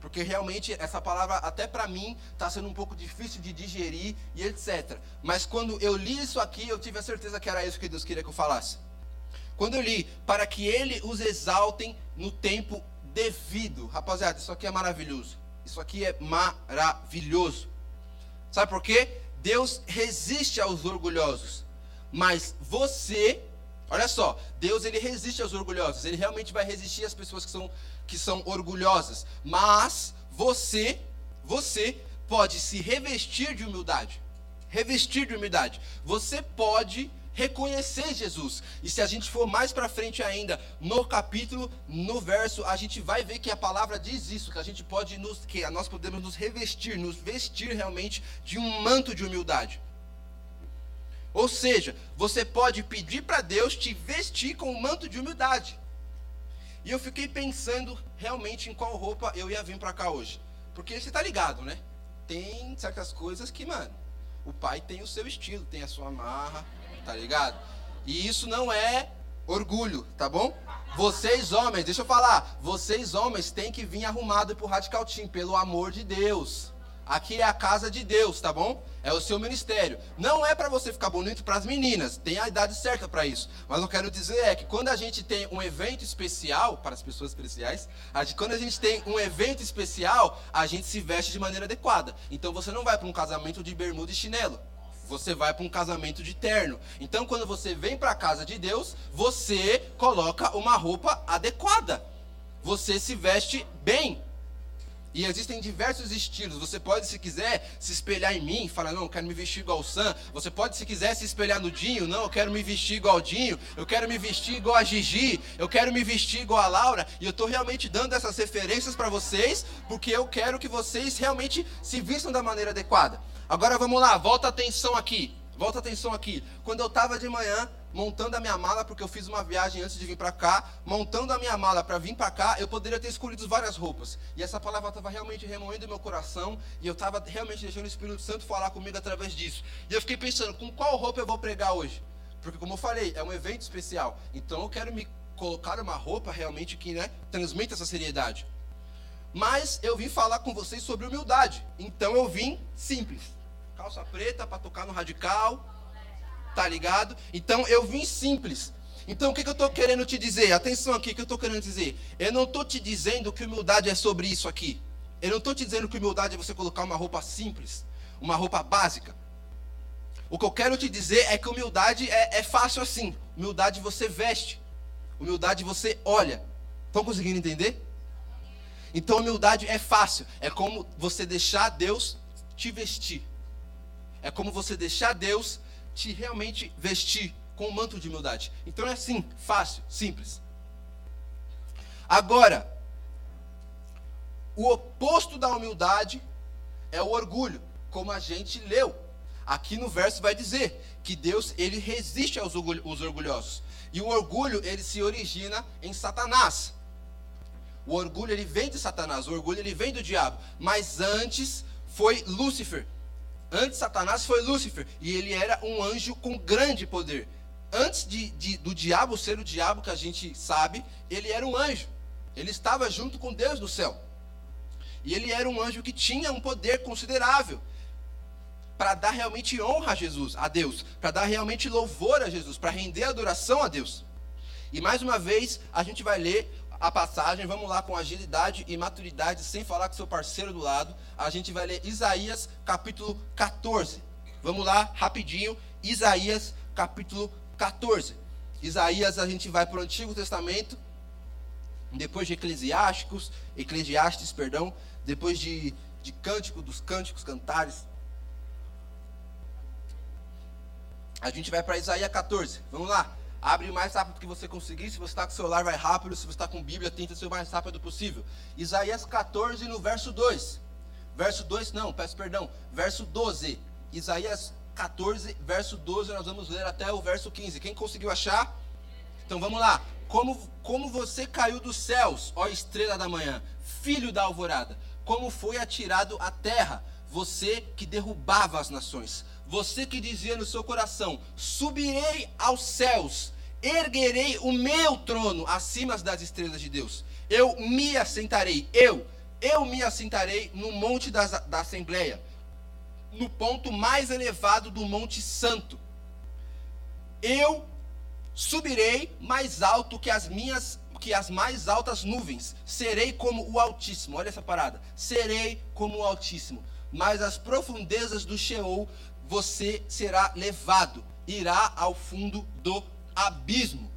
Porque realmente essa palavra, até para mim, está sendo um pouco difícil de digerir e etc. Mas quando eu li isso aqui, eu tive a certeza que era isso que Deus queria que eu falasse. Quando eu li, para que ele os exaltem no tempo devido. Rapaziada, isso aqui é maravilhoso. Isso aqui é maravilhoso. Sabe por quê? Deus resiste aos orgulhosos. Mas você, olha só, Deus ele resiste aos orgulhosos. Ele realmente vai resistir às pessoas que são, que são orgulhosas. Mas você, você pode se revestir de humildade. Revestir de humildade. Você pode reconhecer Jesus. E se a gente for mais para frente ainda, no capítulo, no verso, a gente vai ver que a palavra diz isso, que a gente pode nos que nós podemos nos revestir, nos vestir realmente de um manto de humildade. Ou seja, você pode pedir para Deus te vestir com um manto de humildade. E eu fiquei pensando realmente em qual roupa eu ia vir para cá hoje. Porque você tá ligado, né? Tem certas coisas que, mano, o pai tem o seu estilo, tem a sua marra, tá ligado? E isso não é orgulho, tá bom? Vocês homens, deixa eu falar, vocês homens têm que vir arrumado pro Radical Team, pelo amor de Deus. Aqui é a casa de Deus, tá bom? É o seu ministério. Não é para você ficar bonito para as meninas, tem a idade certa para isso. Mas eu quero dizer é que quando a gente tem um evento especial para as pessoas especiais, a gente, quando a gente tem um evento especial, a gente se veste de maneira adequada. Então você não vai para um casamento de bermuda e chinelo você vai para um casamento de terno. Então, quando você vem para a casa de Deus, você coloca uma roupa adequada. Você se veste bem. E existem diversos estilos. Você pode, se quiser, se espelhar em mim, falar, não, eu quero me vestir igual o Sam. Você pode, se quiser, se espelhar no Dinho, não, eu quero me vestir igual o Dinho. Eu quero me vestir igual a Gigi. Eu quero me vestir igual a Laura. E eu estou realmente dando essas referências para vocês, porque eu quero que vocês realmente se vistam da maneira adequada. Agora vamos lá, volta atenção aqui. Volta atenção aqui. Quando eu estava de manhã montando a minha mala, porque eu fiz uma viagem antes de vir para cá, montando a minha mala para vir para cá, eu poderia ter escolhido várias roupas. E essa palavra estava realmente remoendo meu coração e eu estava realmente deixando o Espírito Santo falar comigo através disso. E eu fiquei pensando, com qual roupa eu vou pregar hoje? Porque como eu falei, é um evento especial. Então eu quero me colocar uma roupa realmente que né, transmita essa seriedade. Mas eu vim falar com vocês sobre humildade. Então eu vim simples calça preta para tocar no radical, tá ligado? Então eu vim simples. Então o que, que eu estou querendo te dizer? Atenção aqui, o que eu estou querendo dizer? Eu não estou te dizendo que humildade é sobre isso aqui. Eu não estou te dizendo que humildade é você colocar uma roupa simples, uma roupa básica. O que eu quero te dizer é que humildade é, é fácil assim. Humildade você veste. Humildade você olha. Estão conseguindo entender? Então humildade é fácil. É como você deixar Deus te vestir. É como você deixar Deus te realmente vestir com um manto de humildade. Então é assim, fácil, simples. Agora, o oposto da humildade é o orgulho, como a gente leu. Aqui no verso vai dizer que Deus ele resiste aos orgulhosos. E o orgulho ele se origina em Satanás. O orgulho ele vem de Satanás, o orgulho ele vem do diabo, mas antes foi Lúcifer Antes Satanás foi Lúcifer e ele era um anjo com grande poder. Antes de, de, do diabo ser o diabo que a gente sabe, ele era um anjo. Ele estava junto com Deus no céu. E ele era um anjo que tinha um poder considerável para dar realmente honra a Jesus, a Deus, para dar realmente louvor a Jesus, para render adoração a Deus. E mais uma vez, a gente vai ler a passagem, vamos lá com agilidade e maturidade, sem falar com seu parceiro do lado. A gente vai ler Isaías capítulo 14. Vamos lá, rapidinho. Isaías capítulo 14. Isaías, a gente vai para o Antigo Testamento, depois de Eclesiásticos, Eclesiastes, perdão, depois de, de Cântico dos Cânticos, Cantares. A gente vai para Isaías 14. Vamos lá. Abre o mais rápido que você conseguir. Se você está com o celular, vai rápido. Se você está com Bíblia, tenta ser o mais rápido possível. Isaías 14, no verso 2. Verso 2, não, peço perdão. Verso 12. Isaías 14, verso 12. Nós vamos ler até o verso 15. Quem conseguiu achar? Então vamos lá. Como, como você caiu dos céus, ó estrela da manhã, filho da alvorada. Como foi atirado à terra, você que derrubava as nações. Você que dizia no seu coração: Subirei aos céus, erguerei o meu trono acima das estrelas de Deus. Eu me assentarei, eu, eu me assentarei no monte da, da Assembleia, no ponto mais elevado do Monte Santo. Eu subirei mais alto que as minhas que as mais altas nuvens. Serei como o Altíssimo. Olha essa parada. Serei como o Altíssimo. Mas as profundezas do Sheol você será levado, irá ao fundo do abismo.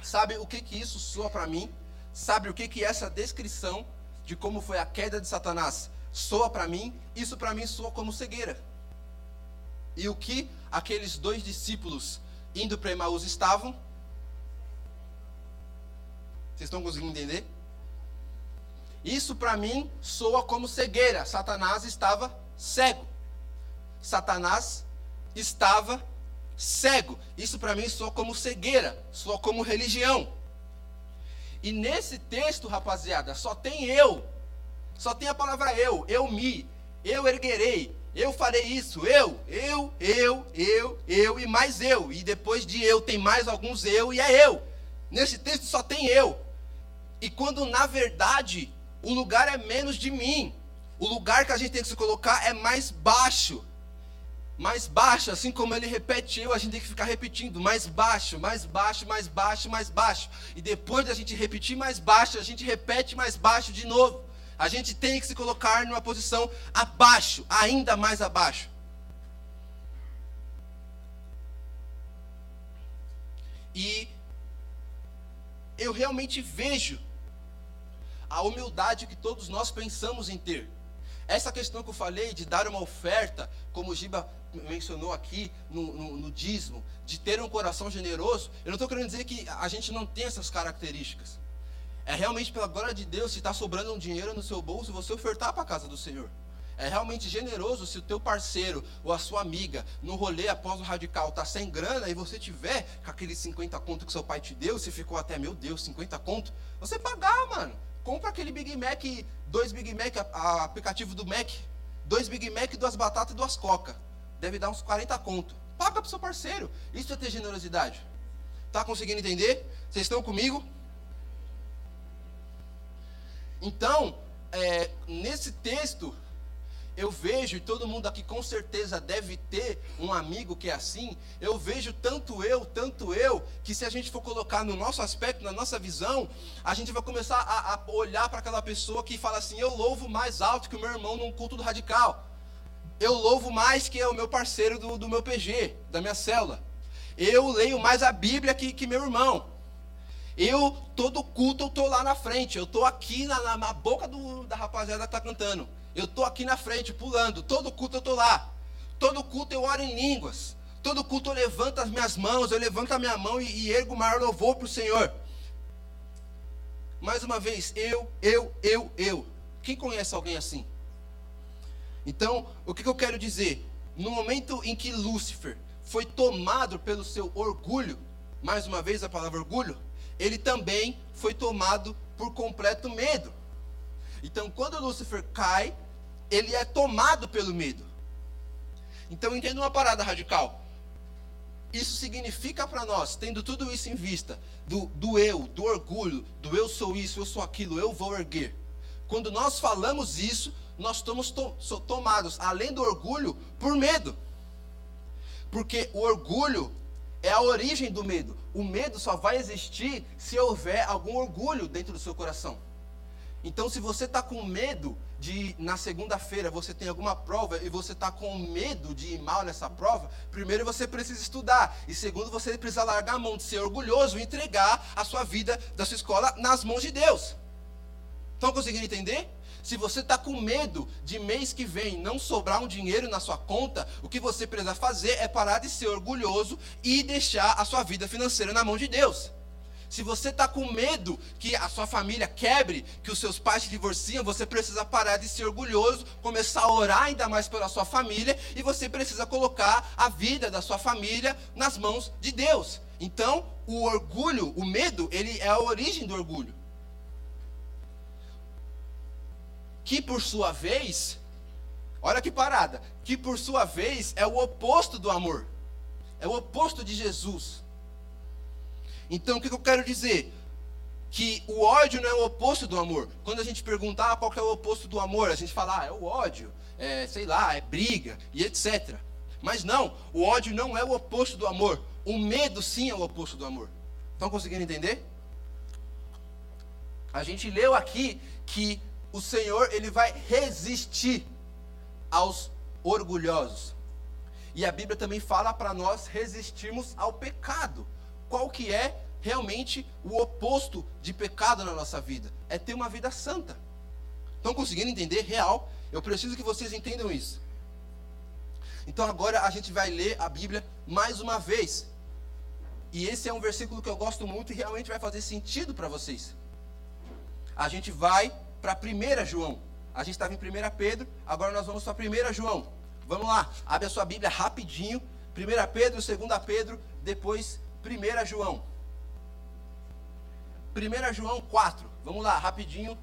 Sabe o que que isso soa para mim? Sabe o que que essa descrição de como foi a queda de Satanás soa para mim? Isso para mim soa como cegueira. E o que aqueles dois discípulos indo para Emaús estavam? Vocês estão conseguindo entender? Isso para mim soa como cegueira. Satanás estava cego. Satanás estava cego. Isso para mim soa como cegueira, soa como religião. E nesse texto, rapaziada, só tem eu. Só tem a palavra eu, eu me, eu erguerei, eu farei isso, eu, eu, eu, eu, eu e mais eu. E depois de eu tem mais alguns eu e é eu. Nesse texto só tem eu. E quando na verdade o lugar é menos de mim, o lugar que a gente tem que se colocar é mais baixo mais baixo, assim como ele repete eu, a gente tem que ficar repetindo mais baixo, mais baixo, mais baixo, mais baixo. E depois da gente repetir mais baixo, a gente repete mais baixo de novo. A gente tem que se colocar numa posição abaixo, ainda mais abaixo. E eu realmente vejo a humildade que todos nós pensamos em ter. Essa questão que eu falei de dar uma oferta, como o Giba mencionou aqui no, no, no dízimo, de ter um coração generoso, eu não estou querendo dizer que a gente não tem essas características. É realmente pela glória de Deus, se está sobrando um dinheiro no seu bolso, você ofertar para a casa do Senhor. É realmente generoso se o teu parceiro ou a sua amiga no rolê após o radical tá sem grana e você tiver com aqueles 50 conto que seu pai te deu, você ficou até, meu Deus, 50 conto, você pagar, mano. Compra aquele Big Mac, dois Big Mac, a, a aplicativo do Mac, dois Big Mac, duas batatas e duas coca. Deve dar uns 40 conto. Paga pro seu parceiro. Isso é ter generosidade. Tá conseguindo entender? Vocês estão comigo? Então, é, nesse texto, eu vejo, e todo mundo aqui com certeza deve ter um amigo que é assim, eu vejo tanto eu, tanto eu, que se a gente for colocar no nosso aspecto, na nossa visão, a gente vai começar a, a olhar para aquela pessoa que fala assim: eu louvo mais alto que o meu irmão num culto do radical. Eu louvo mais que é o meu parceiro do, do meu PG, da minha célula. Eu leio mais a Bíblia que, que meu irmão. Eu, todo culto, eu estou lá na frente. Eu estou aqui na, na boca do, da rapaziada que está cantando. Eu estou aqui na frente, pulando. Todo culto eu estou lá. Todo culto eu oro em línguas. Todo culto eu levanto as minhas mãos, eu levanto a minha mão e, e ergo o maior louvor para o Senhor. Mais uma vez, eu, eu, eu, eu. Quem conhece alguém assim? Então, o que, eu quero dizer? No momento em que Lúcifer foi tomado pelo seu orgulho, mais uma vez a palavra orgulho, ele também foi tomado por completo medo. Então, quando Lúcifer cai, ele é tomado pelo medo. Então entenda uma parada radical. Isso significa para nós, tendo tudo isso em vista, do, do eu, do orgulho, do eu sou isso, eu sou aquilo, eu vou erguer. Quando nós falamos isso, nós estamos to tomados, além do orgulho, por medo. Porque o orgulho é a origem do medo. O medo só vai existir se houver algum orgulho dentro do seu coração. Então, se você está com medo de na segunda-feira você tem alguma prova e você está com medo de ir mal nessa prova, primeiro você precisa estudar e segundo você precisa largar a mão de ser orgulhoso e entregar a sua vida da sua escola nas mãos de Deus. Estão conseguindo entender? Se você está com medo de mês que vem não sobrar um dinheiro na sua conta, o que você precisa fazer é parar de ser orgulhoso e deixar a sua vida financeira na mão de Deus. Se você está com medo que a sua família quebre, que os seus pais se divorciam, você precisa parar de ser orgulhoso, começar a orar ainda mais pela sua família e você precisa colocar a vida da sua família nas mãos de Deus. Então, o orgulho, o medo, ele é a origem do orgulho. Que por sua vez, olha que parada, que por sua vez é o oposto do amor. É o oposto de Jesus. Então, o que eu quero dizer? Que o ódio não é o oposto do amor. Quando a gente perguntar ah, qual é o oposto do amor, a gente fala, ah, é o ódio, é, sei lá, é briga e etc. Mas não, o ódio não é o oposto do amor. O medo sim é o oposto do amor. Estão conseguindo entender? A gente leu aqui que o Senhor ele vai resistir aos orgulhosos. E a Bíblia também fala para nós resistirmos ao pecado qual que é realmente o oposto de pecado na nossa vida? É ter uma vida santa. Estão conseguindo entender? Real. Eu preciso que vocês entendam isso. Então agora a gente vai ler a Bíblia mais uma vez. E esse é um versículo que eu gosto muito e realmente vai fazer sentido para vocês. A gente vai para 1 João. A gente estava em 1 Pedro, agora nós vamos para 1 João. Vamos lá, abre a sua Bíblia rapidinho. 1 Pedro, 2 Pedro, depois 1 João. 1 João 4. Vamos lá, rapidinho.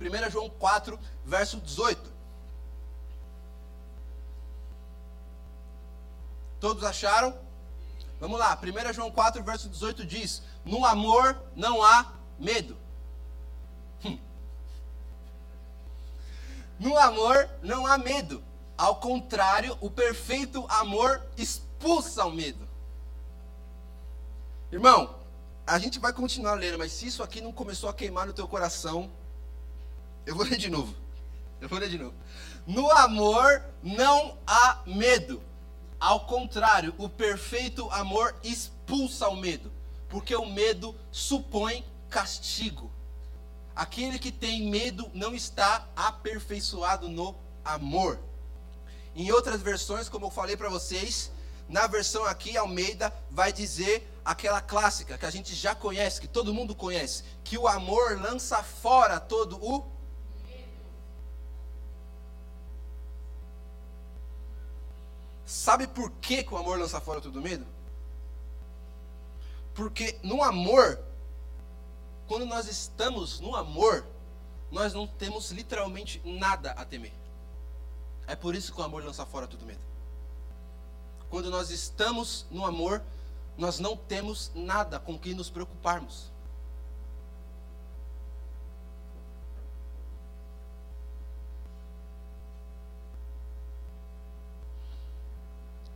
1 João 4, verso 18. Todos acharam? Vamos lá, 1 João 4, verso 18 diz: No amor não há medo. Hum. No amor não há medo. Ao contrário, o perfeito amor expulsa o medo. Irmão, a gente vai continuar lendo, mas se isso aqui não começou a queimar no teu coração, eu vou ler de novo. Eu vou ler de novo. No amor não há medo. Ao contrário, o perfeito amor expulsa o medo, porque o medo supõe castigo. Aquele que tem medo não está aperfeiçoado no amor. Em outras versões, como eu falei para vocês, na versão aqui, Almeida vai dizer aquela clássica que a gente já conhece, que todo mundo conhece, que o amor lança fora todo o Sabe por que, que o amor lança fora todo medo? Porque no amor, quando nós estamos no amor, nós não temos literalmente nada a temer. É por isso que o amor lança fora todo medo. Quando nós estamos no amor, nós não temos nada com que nos preocuparmos.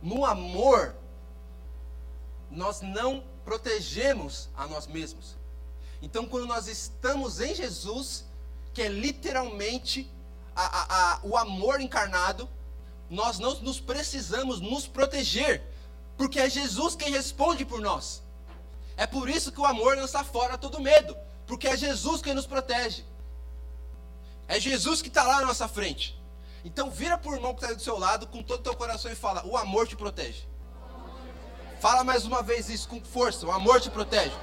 No amor, nós não protegemos a nós mesmos. Então, quando nós estamos em Jesus, que é literalmente a, a, a, o amor encarnado, nós não nos precisamos nos proteger, porque é Jesus quem responde por nós. É por isso que o amor lança fora todo medo, porque é Jesus quem nos protege. É Jesus que está lá na nossa frente. Então vira por irmão que está do seu lado com todo o teu coração e fala: O amor te protege. Fala mais uma vez isso com força: O amor te protege.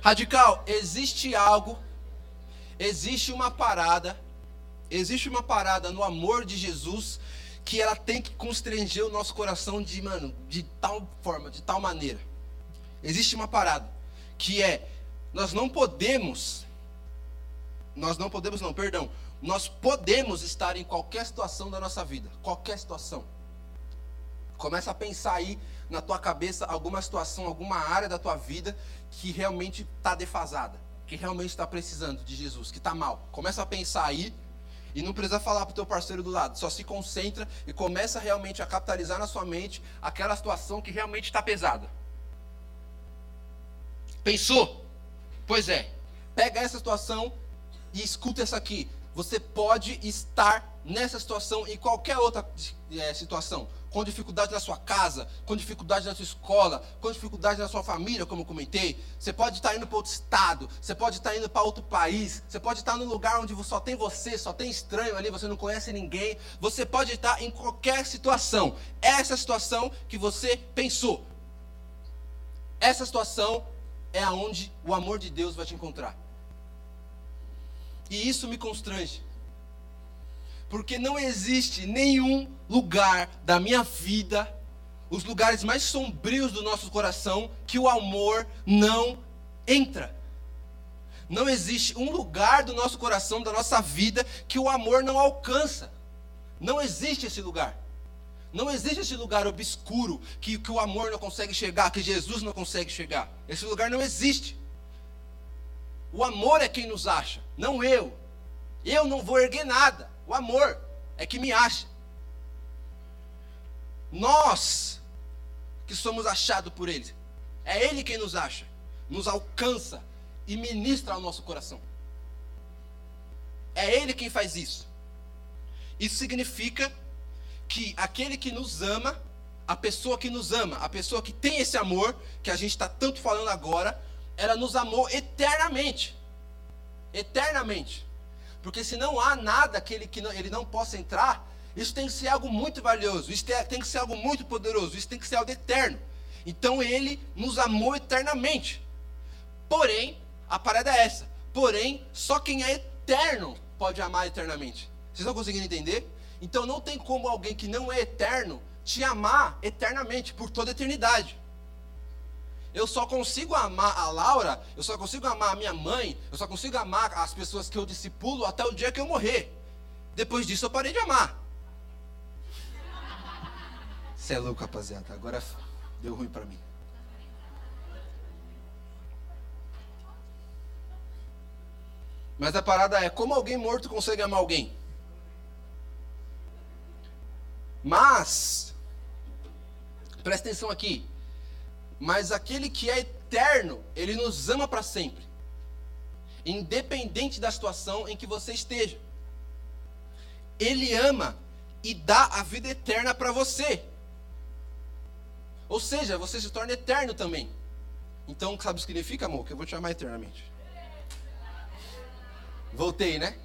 Radical, existe algo, existe uma parada, existe uma parada no amor de Jesus que ela tem que constranger o nosso coração de, mano, de tal forma, de tal maneira. Existe uma parada que é nós não podemos nós não podemos não, perdão. Nós podemos estar em qualquer situação da nossa vida, qualquer situação. Começa a pensar aí na tua cabeça alguma situação, alguma área da tua vida que realmente está defasada, que realmente está precisando de Jesus, que está mal. Começa a pensar aí e não precisa falar para o teu parceiro do lado, só se concentra e começa realmente a capitalizar na sua mente aquela situação que realmente está pesada. Pensou? Pois é. Pega essa situação e escuta essa aqui. Você pode estar nessa situação em qualquer outra é, situação com dificuldade na sua casa, com dificuldade na sua escola, com dificuldade na sua família, como comentei. Você pode estar indo para outro estado, você pode estar indo para outro país, você pode estar num lugar onde só tem você, só tem estranho ali, você não conhece ninguém. Você pode estar em qualquer situação. Essa situação que você pensou. Essa situação é aonde o amor de Deus vai te encontrar. E isso me constrange. Porque não existe nenhum lugar da minha vida, os lugares mais sombrios do nosso coração, que o amor não entra. Não existe um lugar do nosso coração, da nossa vida, que o amor não alcança. Não existe esse lugar. Não existe esse lugar obscuro que, que o amor não consegue chegar, que Jesus não consegue chegar. Esse lugar não existe. O amor é quem nos acha, não eu. Eu não vou erguer nada. O amor é que me acha. Nós que somos achados por Ele. É Ele quem nos acha, nos alcança e ministra ao nosso coração. É Ele quem faz isso. Isso significa que aquele que nos ama, a pessoa que nos ama, a pessoa que tem esse amor, que a gente está tanto falando agora, ela nos amou eternamente. Eternamente. Porque se não há nada que ele, que não, ele não possa entrar, isso tem que ser algo muito valioso, isso tem, que ser algo muito poderoso, isso tem que ser algo eterno. Então ele nos amou eternamente. Porém, a parada é essa. Porém, só quem é eterno pode amar eternamente. Vocês estão conseguindo entender? Então não tem como alguém que não é eterno te amar eternamente, por toda a eternidade. Eu só consigo amar a Laura, eu só consigo amar a minha mãe, eu só consigo amar as pessoas que eu discipulo até o dia que eu morrer. Depois disso eu parei de amar. Você é louco, rapaziada. Agora deu ruim para mim. Mas a parada é como alguém morto consegue amar alguém? Mas, presta atenção aqui. Mas aquele que é eterno, ele nos ama para sempre. Independente da situação em que você esteja. Ele ama e dá a vida eterna para você. Ou seja, você se torna eterno também. Então, sabe o que significa, amor? Que eu vou te amar eternamente. Voltei, né?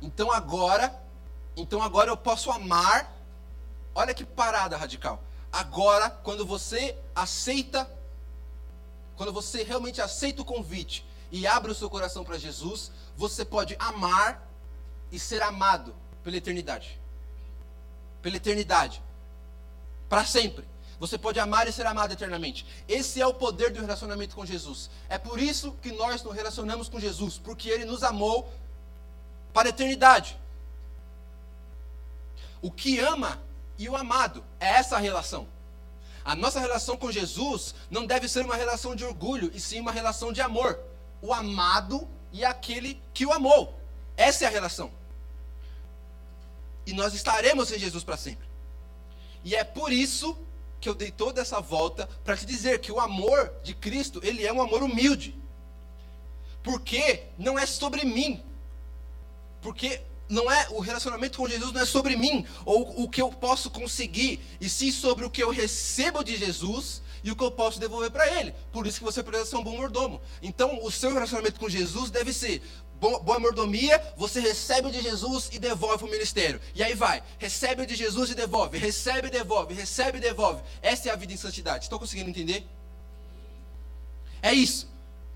Então agora, então agora eu posso amar. Olha que parada radical. Agora, quando você aceita, quando você realmente aceita o convite e abre o seu coração para Jesus, você pode amar e ser amado pela eternidade. Pela eternidade. Para sempre. Você pode amar e ser amado eternamente. Esse é o poder do relacionamento com Jesus. É por isso que nós nos relacionamos com Jesus, porque ele nos amou para a eternidade. O que ama e o amado é essa relação. A nossa relação com Jesus não deve ser uma relação de orgulho, e sim uma relação de amor. O amado e aquele que o amou. Essa é a relação. E nós estaremos em Jesus para sempre. E é por isso que eu dei toda essa volta para te dizer que o amor de Cristo, ele é um amor humilde. Porque não é sobre mim. Porque não é o relacionamento com Jesus não é sobre mim ou o que eu posso conseguir, e sim sobre o que eu recebo de Jesus e o que eu posso devolver para ele. Por isso que você precisa ser um bom mordomo. Então, o seu relacionamento com Jesus deve ser boa mordomia, você recebe de Jesus e devolve para o ministério. E aí vai, recebe de Jesus e devolve, recebe e devolve, recebe e devolve. Essa é a vida em santidade. Estão conseguindo entender? É isso.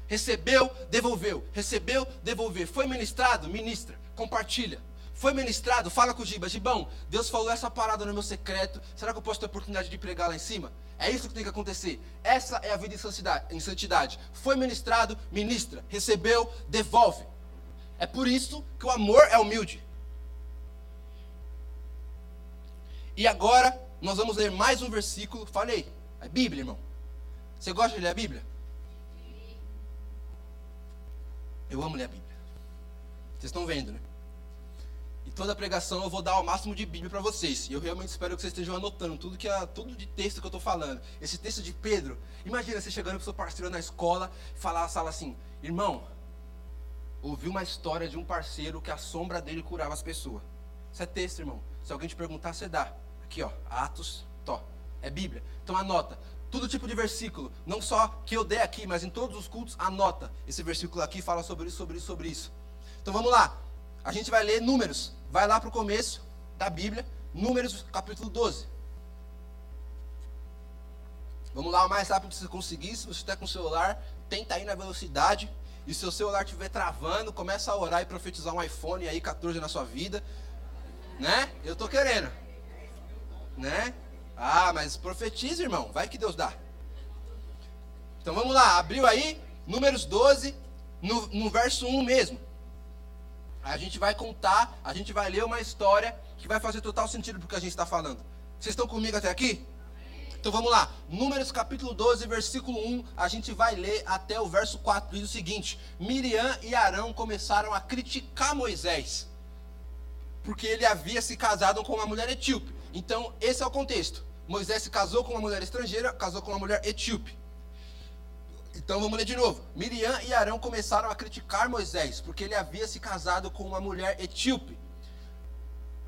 Recebeu, devolveu. Recebeu, devolver. Foi ministrado? Ministra. Compartilha. Foi ministrado? Fala com o Giba. Gibão, Deus falou essa parada no meu secreto. Será que eu posso ter oportunidade de pregar lá em cima? É isso que tem que acontecer. Essa é a vida. Em santidade. Foi ministrado? Ministra. Recebeu? Devolve. É por isso que o amor é humilde. E agora nós vamos ler mais um versículo. Falei, é Bíblia, irmão. Você gosta de ler a Bíblia? Eu amo ler a Bíblia. Vocês estão vendo, né? E toda pregação eu vou dar o máximo de Bíblia para vocês. E eu realmente espero que vocês estejam anotando tudo que é, tudo de texto que eu estou falando. Esse texto de Pedro. Imagina você chegando para seu parceiro na escola e falar na sala assim: Irmão, ouvi uma história de um parceiro que a sombra dele curava as pessoas. Isso é texto, irmão. Se alguém te perguntar, você dá. Aqui, ó, Atos, tó. É Bíblia. Então anota. Todo tipo de versículo, não só que eu dei aqui, mas em todos os cultos, anota. Esse versículo aqui fala sobre isso, sobre isso, sobre isso. Então vamos lá. A gente vai ler Números. Vai lá para o começo da Bíblia, Números capítulo 12. Vamos lá o mais rápido que você conseguir. Se você está com o celular, tenta ir na velocidade. E se o celular estiver travando, começa a orar e profetizar um iPhone aí 14 na sua vida. Né? Eu tô querendo. Né? Ah, mas profetiza, irmão. Vai que Deus dá. Então vamos lá. Abriu aí, Números 12, no, no verso 1 mesmo. A gente vai contar, a gente vai ler uma história que vai fazer total sentido porque a gente está falando. Vocês estão comigo até aqui? Então vamos lá, Números capítulo 12, versículo 1, a gente vai ler até o verso 4, diz o seguinte: Miriam e Arão começaram a criticar Moisés, porque ele havia se casado com uma mulher etíope. Então, esse é o contexto. Moisés se casou com uma mulher estrangeira, casou com uma mulher etíope. Então vamos ler de novo. Miriam e Arão começaram a criticar Moisés, porque ele havia se casado com uma mulher etíope.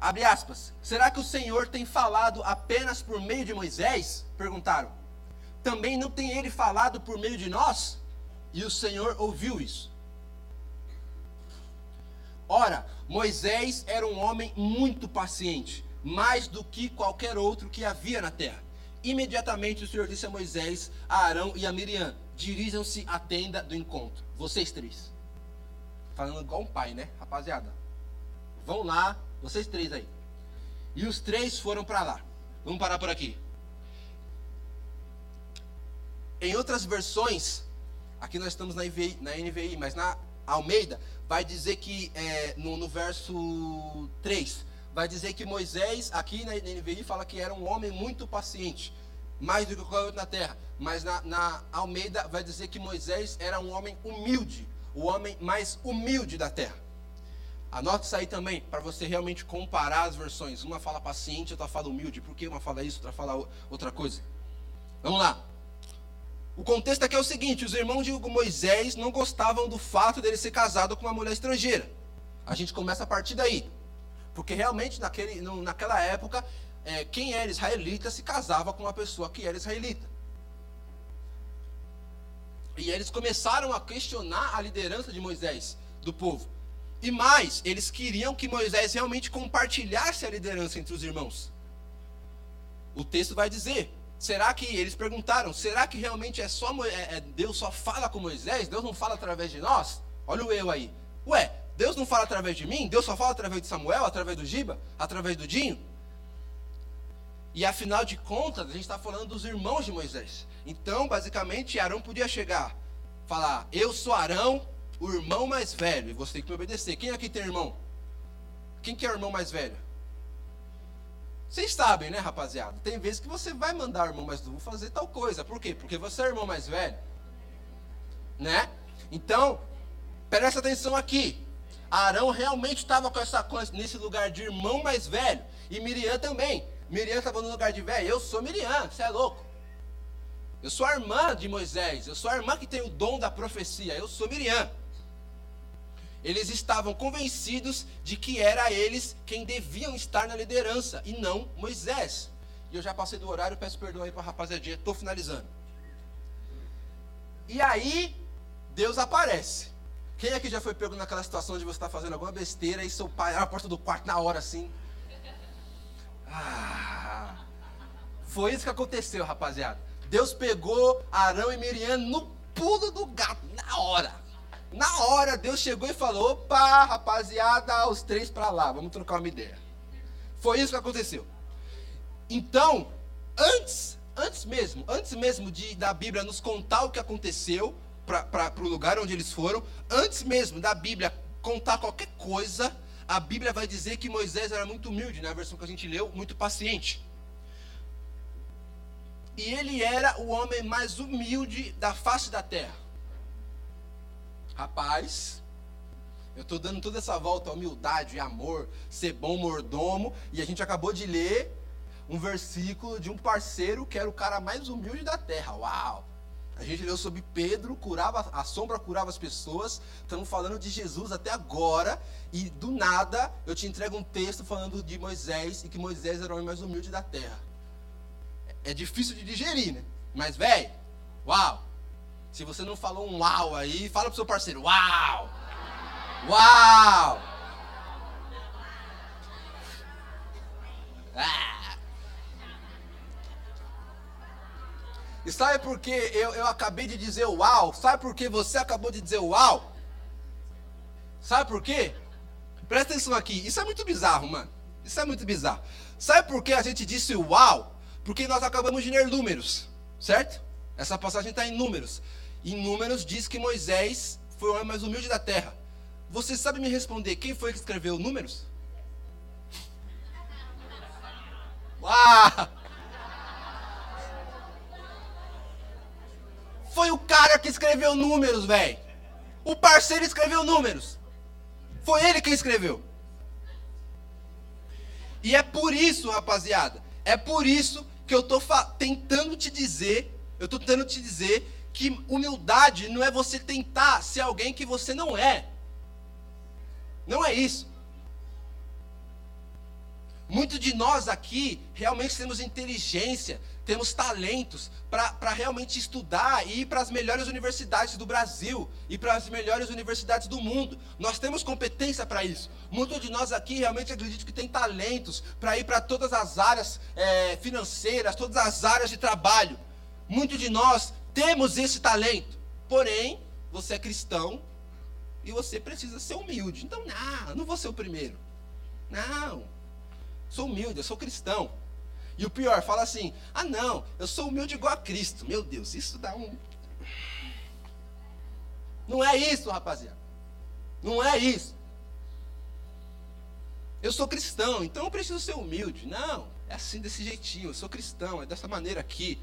Abre aspas. Será que o Senhor tem falado apenas por meio de Moisés? Perguntaram. Também não tem ele falado por meio de nós? E o Senhor ouviu isso. Ora, Moisés era um homem muito paciente, mais do que qualquer outro que havia na terra. Imediatamente o Senhor disse a Moisés, a Arão e a Miriam: dirijam-se à tenda do encontro. Vocês três. Falando igual um pai, né? Rapaziada, vão lá, vocês três aí. E os três foram para lá. Vamos parar por aqui. Em outras versões, aqui nós estamos na NVI, na NVI mas na Almeida, vai dizer que, é, no, no verso 3, vai dizer que Moisés, aqui na NVI, fala que era um homem muito paciente, mais do que qualquer outro na terra. Mas na, na Almeida vai dizer que Moisés era um homem humilde, o homem mais humilde da terra. Anote isso aí também, para você realmente comparar as versões. Uma fala paciente, outra fala humilde. Por que uma fala isso, outra fala outra coisa? Vamos lá. O contexto aqui é o seguinte: os irmãos de Moisés não gostavam do fato dele ser casado com uma mulher estrangeira. A gente começa a partir daí. Porque realmente, naquele, naquela época, é, quem era israelita se casava com uma pessoa que era israelita. E eles começaram a questionar a liderança de Moisés, do povo. E mais, eles queriam que Moisés realmente compartilhasse a liderança entre os irmãos. O texto vai dizer: será que eles perguntaram? Será que realmente é só é, é, Deus só fala com Moisés? Deus não fala através de nós? Olha o eu aí. Ué, Deus não fala através de mim? Deus só fala através de Samuel, através do Giba, através do Dinho? E afinal de contas, a gente está falando dos irmãos de Moisés. Então, basicamente, Arão podia chegar, falar: Eu sou Arão, o irmão mais velho, e você tem que me obedecer. Quem aqui tem irmão? Quem que é o irmão mais velho? Vocês sabem, né, rapaziada? Tem vezes que você vai mandar o irmão mais novo fazer tal coisa. Por quê? Porque você é o irmão mais velho. Né? Então, presta atenção aqui. Arão realmente estava com essa nesse lugar de irmão mais velho. E Miriam também. Miriam estava no lugar de velho. Eu sou Miriam, você é louco. Eu sou a irmã de Moisés. Eu sou a irmã que tem o dom da profecia. Eu sou Miriam. Eles estavam convencidos de que era eles quem deviam estar na liderança e não Moisés. E eu já passei do horário, peço perdão aí para a rapaziadinha, estou finalizando. E aí, Deus aparece. Quem aqui já foi pego naquela situação de você estar tá fazendo alguma besteira e seu pai abre a porta do quarto na hora assim? Ah, foi isso que aconteceu, rapaziada. Deus pegou Arão e Miriam no pulo do gato, na hora. Na hora, Deus chegou e falou: opa, rapaziada, os três para lá, vamos trocar uma ideia. Foi isso que aconteceu. Então, antes, antes mesmo, antes mesmo de da Bíblia nos contar o que aconteceu para o lugar onde eles foram, antes mesmo da Bíblia contar qualquer coisa, a Bíblia vai dizer que Moisés era muito humilde, na versão que a gente leu, muito paciente. E ele era o homem mais humilde da face da terra. Rapaz, eu estou dando toda essa volta, humildade, amor, ser bom mordomo, e a gente acabou de ler um versículo de um parceiro que era o cara mais humilde da terra. Uau! A gente leu sobre Pedro, curava, a sombra curava as pessoas. Estamos falando de Jesus até agora. E do nada eu te entrego um texto falando de Moisés e que Moisés era o homem mais humilde da terra. É difícil de digerir, né? Mas, velho, uau! Se você não falou um uau aí, fala pro seu parceiro, uau! Uau! Ah. E sabe por que eu, eu acabei de dizer uau? Sabe por que você acabou de dizer uau? Sabe por quê? Presta atenção aqui. Isso é muito bizarro, mano. Isso é muito bizarro. Sabe por que a gente disse uau? Porque nós acabamos de ler números, certo? Essa passagem está em números. Em Números diz que Moisés foi o homem mais humilde da terra. Você sabe me responder quem foi que escreveu Números? Uau! Foi o cara que escreveu Números, velho. O parceiro escreveu Números. Foi ele quem escreveu. E é por isso, rapaziada, é por isso que eu estou tentando te dizer, eu estou tentando te dizer que humildade não é você tentar ser alguém que você não é. Não é isso. Muitos de nós aqui realmente temos inteligência, temos talentos para realmente estudar e ir para as melhores universidades do Brasil e para as melhores universidades do mundo. Nós temos competência para isso. Muitos de nós aqui realmente acreditam que tem talentos para ir para todas as áreas é, financeiras, todas as áreas de trabalho. Muitos de nós temos esse talento. Porém, você é cristão e você precisa ser humilde. Então, não, não vou ser o primeiro. Não. Sou humilde, eu sou cristão. E o pior, fala assim: ah, não, eu sou humilde igual a Cristo. Meu Deus, isso dá um. Não é isso, rapaziada. Não é isso. Eu sou cristão, então eu preciso ser humilde. Não, é assim, desse jeitinho. Eu sou cristão, é dessa maneira aqui.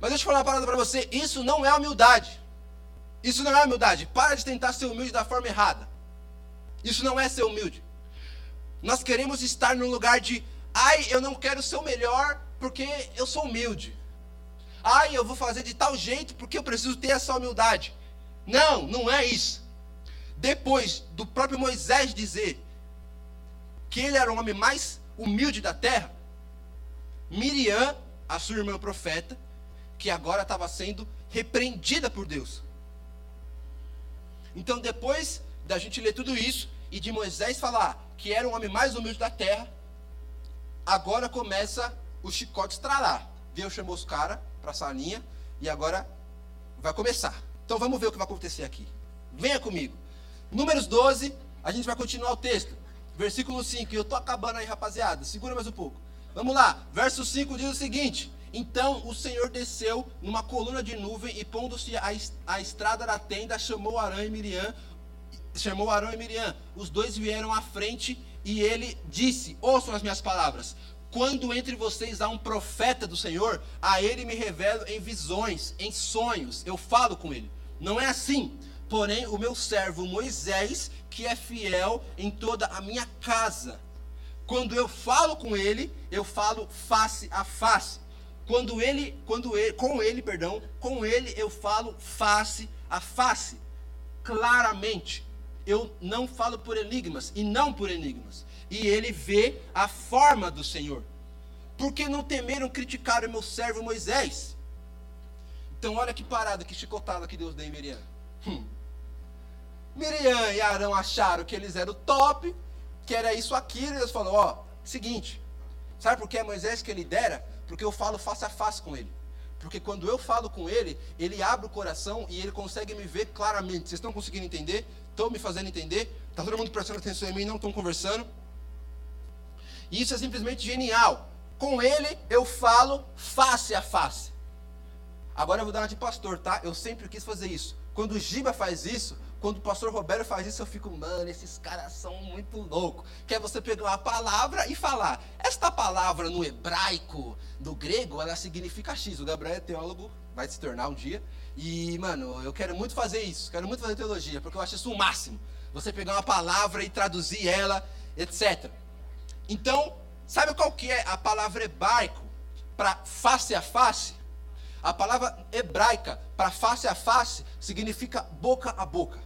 Mas deixa eu falar uma parada para você: isso não é humildade. Isso não é humildade. Para de tentar ser humilde da forma errada. Isso não é ser humilde. Nós queremos estar no lugar de, ai, eu não quero ser o melhor porque eu sou humilde. Ai, eu vou fazer de tal jeito porque eu preciso ter essa humildade. Não, não é isso. Depois do próprio Moisés dizer que ele era o homem mais humilde da terra, Miriam, a sua irmã profeta, que agora estava sendo repreendida por Deus. Então, depois da gente ler tudo isso, e de Moisés falar que era o homem mais humilde da terra, agora começa o chicote estralar. Deus chamou os caras para a salinha e agora vai começar. Então vamos ver o que vai acontecer aqui. Venha comigo. Números 12, a gente vai continuar o texto. Versículo 5. Eu estou acabando aí, rapaziada. Segura mais um pouco. Vamos lá. Verso 5 diz o seguinte: Então o Senhor desceu numa coluna de nuvem e, pondo-se à estrada da tenda, chamou Arão e Miriam. Chamou Arão e Miriam. Os dois vieram à frente e ele disse: Ouçam as minhas palavras. Quando entre vocês há um profeta do Senhor, a ele me revelo em visões, em sonhos. Eu falo com ele. Não é assim. Porém, o meu servo Moisés, que é fiel em toda a minha casa. Quando eu falo com ele, eu falo face a face. Quando ele, quando ele, com ele, perdão, com ele eu falo face a face, claramente. Eu não falo por enigmas e não por enigmas. E ele vê a forma do Senhor. Porque não temeram criticar o meu servo Moisés? Então olha que parada, que chicotada que Deus deu em Miriam. Hum. Miriam e Arão acharam que eles eram top, que era isso aqui, e Deus falou: ó, seguinte, sabe por que é Moisés que ele dera? Porque eu falo face a face com ele. Porque quando eu falo com ele, ele abre o coração e ele consegue me ver claramente. Vocês estão conseguindo entender? Estão me fazendo entender? Está todo mundo prestando atenção em mim, não estão conversando? Isso é simplesmente genial. Com ele eu falo face a face. Agora eu vou dar uma de pastor, tá? Eu sempre quis fazer isso. Quando o Giba faz isso, quando o pastor Roberto faz isso, eu fico, mano, esses caras são muito loucos. Que é você pegar uma palavra e falar. Esta palavra no hebraico, do grego, ela significa X. O Gabriel é teólogo, vai se tornar um dia. E, mano, eu quero muito fazer isso. Quero muito fazer teologia, porque eu acho isso o máximo. Você pegar uma palavra e traduzir ela, etc. Então, sabe qual que é a palavra hebraico para face a face? A palavra hebraica para face a face significa boca a boca.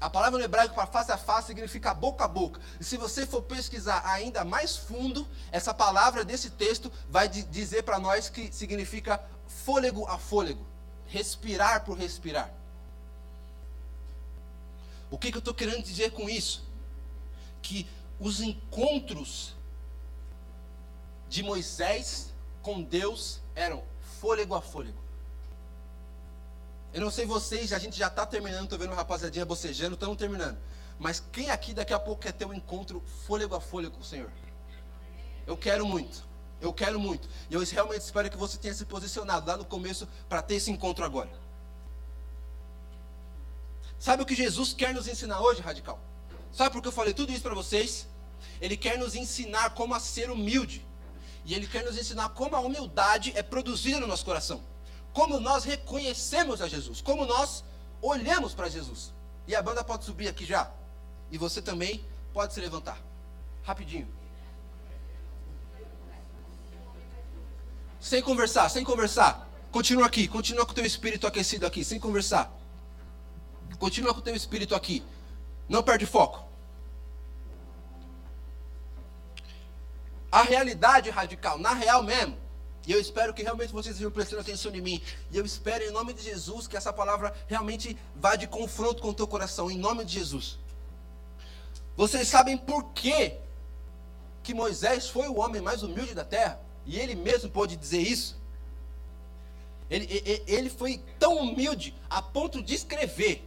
A palavra no hebraico para face a face significa boca a boca. E se você for pesquisar ainda mais fundo, essa palavra desse texto vai dizer para nós que significa fôlego a fôlego. Respirar por respirar. O que, que eu estou querendo dizer com isso? Que os encontros de Moisés com Deus eram fôlego a fôlego. Eu não sei vocês, a gente já está terminando, estou vendo a rapaziadinha bocejando, estamos terminando. Mas quem aqui daqui a pouco quer ter um encontro fôlego a fôlego com o Senhor? Eu quero muito. Eu quero muito. E eu realmente espero que você tenha se posicionado lá no começo para ter esse encontro agora. Sabe o que Jesus quer nos ensinar hoje, radical? Sabe por que eu falei tudo isso para vocês? Ele quer nos ensinar como a ser humilde. E ele quer nos ensinar como a humildade é produzida no nosso coração como nós reconhecemos a Jesus, como nós olhamos para Jesus. E a banda pode subir aqui já. E você também pode se levantar. Rapidinho. Sem conversar, sem conversar. Continua aqui, continua com o teu espírito aquecido aqui, sem conversar. Continua com o teu espírito aqui. Não perde foco. A realidade radical, na real mesmo, e eu espero que realmente vocês estejam prestando atenção em mim. E eu espero, em nome de Jesus, que essa palavra realmente vá de confronto com o teu coração, em nome de Jesus. Vocês sabem por quê que Moisés foi o homem mais humilde da terra? E ele mesmo pode dizer isso? Ele, ele, ele foi tão humilde a ponto de escrever.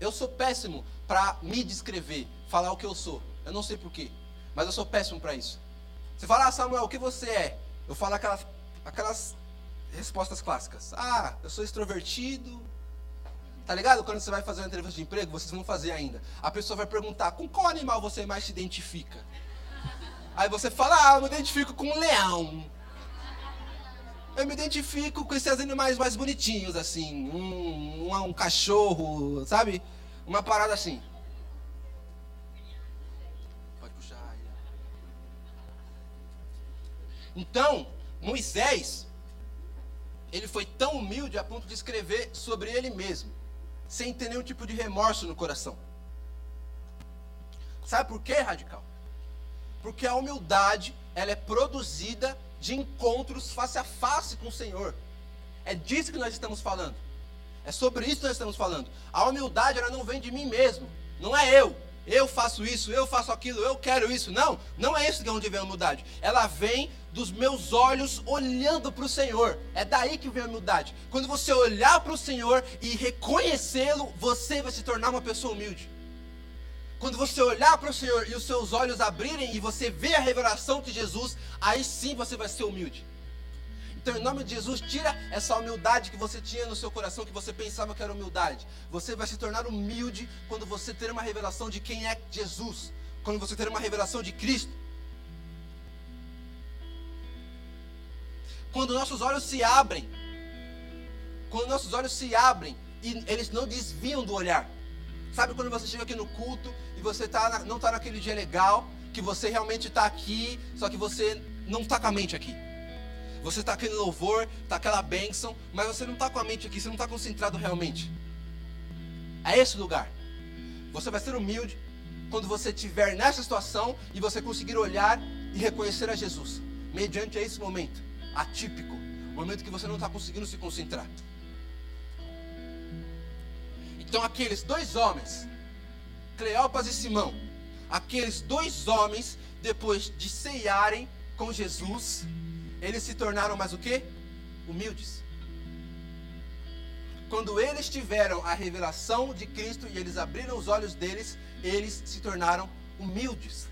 Eu sou péssimo para me descrever, falar o que eu sou. Eu não sei porquê, mas eu sou péssimo para isso. Você fala, ah, Samuel, o que você é? eu falo aquelas, aquelas respostas clássicas. Ah, eu sou extrovertido. Tá ligado? Quando você vai fazer uma entrevista de emprego, vocês vão fazer ainda. A pessoa vai perguntar com qual animal você mais se identifica. Aí você fala, ah, eu me identifico com um leão. Eu me identifico com esses animais mais bonitinhos, assim. Um, um, um cachorro, sabe? Uma parada assim. Então, Moisés, ele foi tão humilde a ponto de escrever sobre ele mesmo, sem ter nenhum tipo de remorso no coração. Sabe por quê, radical? Porque a humildade, ela é produzida de encontros face a face com o Senhor. É disso que nós estamos falando. É sobre isso que nós estamos falando. A humildade, ela não vem de mim mesmo. Não é eu. eu faço isso, eu faço aquilo, eu quero isso. Não, não é isso que é onde vem a humildade. Ela vem dos meus olhos olhando para o Senhor. É daí que vem a humildade. Quando você olhar para o Senhor e reconhecê-lo, você vai se tornar uma pessoa humilde. Quando você olhar para o Senhor e os seus olhos abrirem e você ver a revelação de Jesus, aí sim você vai ser humilde. Então, em nome de Jesus, tira essa humildade que você tinha no seu coração, que você pensava que era humildade. Você vai se tornar humilde quando você ter uma revelação de quem é Jesus, quando você ter uma revelação de Cristo. Quando nossos olhos se abrem, quando nossos olhos se abrem e eles não desviam do olhar. Sabe quando você chega aqui no culto e você tá não está naquele dia legal, que você realmente está aqui, só que você não está com a mente aqui. Você está aquele louvor, está aquela bênção, mas você não está com a mente aqui, você não está concentrado realmente. É esse lugar. Você vai ser humilde quando você estiver nessa situação e você conseguir olhar e reconhecer a Jesus, mediante esse momento atípico, momento que você não está conseguindo se concentrar. Então, aqueles dois homens, Cleopas e Simão, aqueles dois homens, depois de ceiarem com Jesus, eles se tornaram mais o que? Humildes. Quando eles tiveram a revelação de Cristo e eles abriram os olhos deles, eles se tornaram humildes.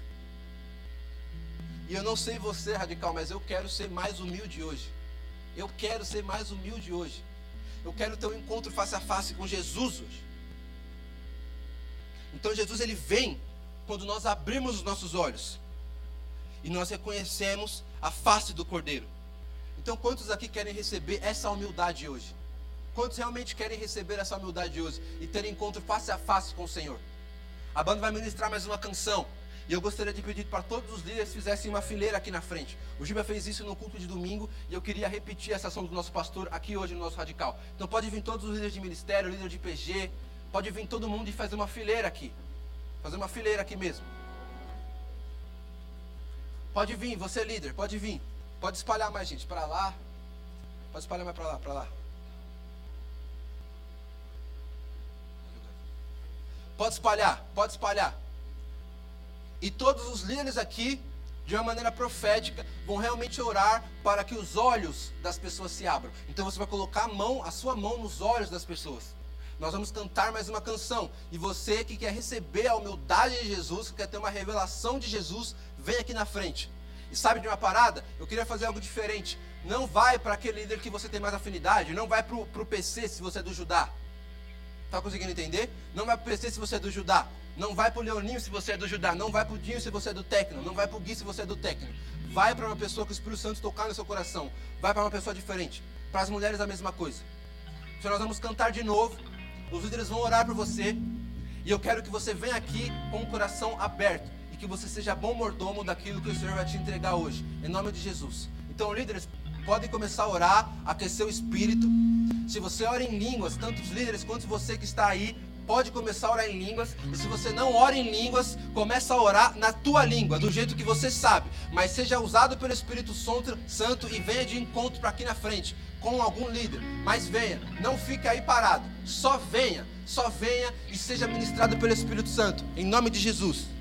E eu não sei você, radical, mas eu quero ser mais humilde hoje. Eu quero ser mais humilde hoje. Eu quero ter um encontro face a face com Jesus hoje. Então Jesus ele vem quando nós abrimos os nossos olhos e nós reconhecemos a face do Cordeiro. Então, quantos aqui querem receber essa humildade hoje? Quantos realmente querem receber essa humildade hoje e ter encontro face a face com o Senhor? A banda vai ministrar mais uma canção. E eu gostaria de pedir para todos os líderes fizessem uma fileira aqui na frente. O Giba fez isso no culto de domingo e eu queria repetir essa ação do nosso pastor aqui hoje no nosso radical. Então pode vir todos os líderes de ministério, líder de PG, pode vir todo mundo e fazer uma fileira aqui. Fazer uma fileira aqui mesmo. Pode vir, você é líder, pode vir. Pode espalhar mais gente para lá. Pode espalhar mais para lá, para lá. Pode espalhar, pode espalhar. E todos os líderes aqui, de uma maneira profética, vão realmente orar para que os olhos das pessoas se abram. Então você vai colocar a mão, a sua mão nos olhos das pessoas. Nós vamos cantar mais uma canção. E você que quer receber a humildade de Jesus, que quer ter uma revelação de Jesus, vem aqui na frente. E sabe de uma parada? Eu queria fazer algo diferente. Não vai para aquele líder que você tem mais afinidade. Não vai para o PC se você é do Judá. Tá conseguindo entender? Não vai para o PC se você é do Judá. Não vai para o Leoninho se você é do Judá. Não vai para o Dinho se você é do Tecno. Não vai para o Gui se você é do Tecno. Vai para uma pessoa que o Espírito Santo tocar no seu coração. Vai para uma pessoa diferente. Para as mulheres a mesma coisa. Então nós vamos cantar de novo. Os líderes vão orar por você. E eu quero que você venha aqui com o coração aberto. E que você seja bom mordomo daquilo que o Senhor vai te entregar hoje. Em nome de Jesus. Então, líderes, podem começar a orar, aquecer o espírito. Se você ora em línguas, tanto os líderes quanto você que está aí, pode começar a orar em línguas. E se você não ora em línguas, começa a orar na tua língua, do jeito que você sabe. Mas seja usado pelo Espírito Santo e venha de encontro para aqui na frente com algum líder, mas venha, não fique aí parado, só venha, só venha e seja ministrado pelo Espírito Santo, em nome de Jesus.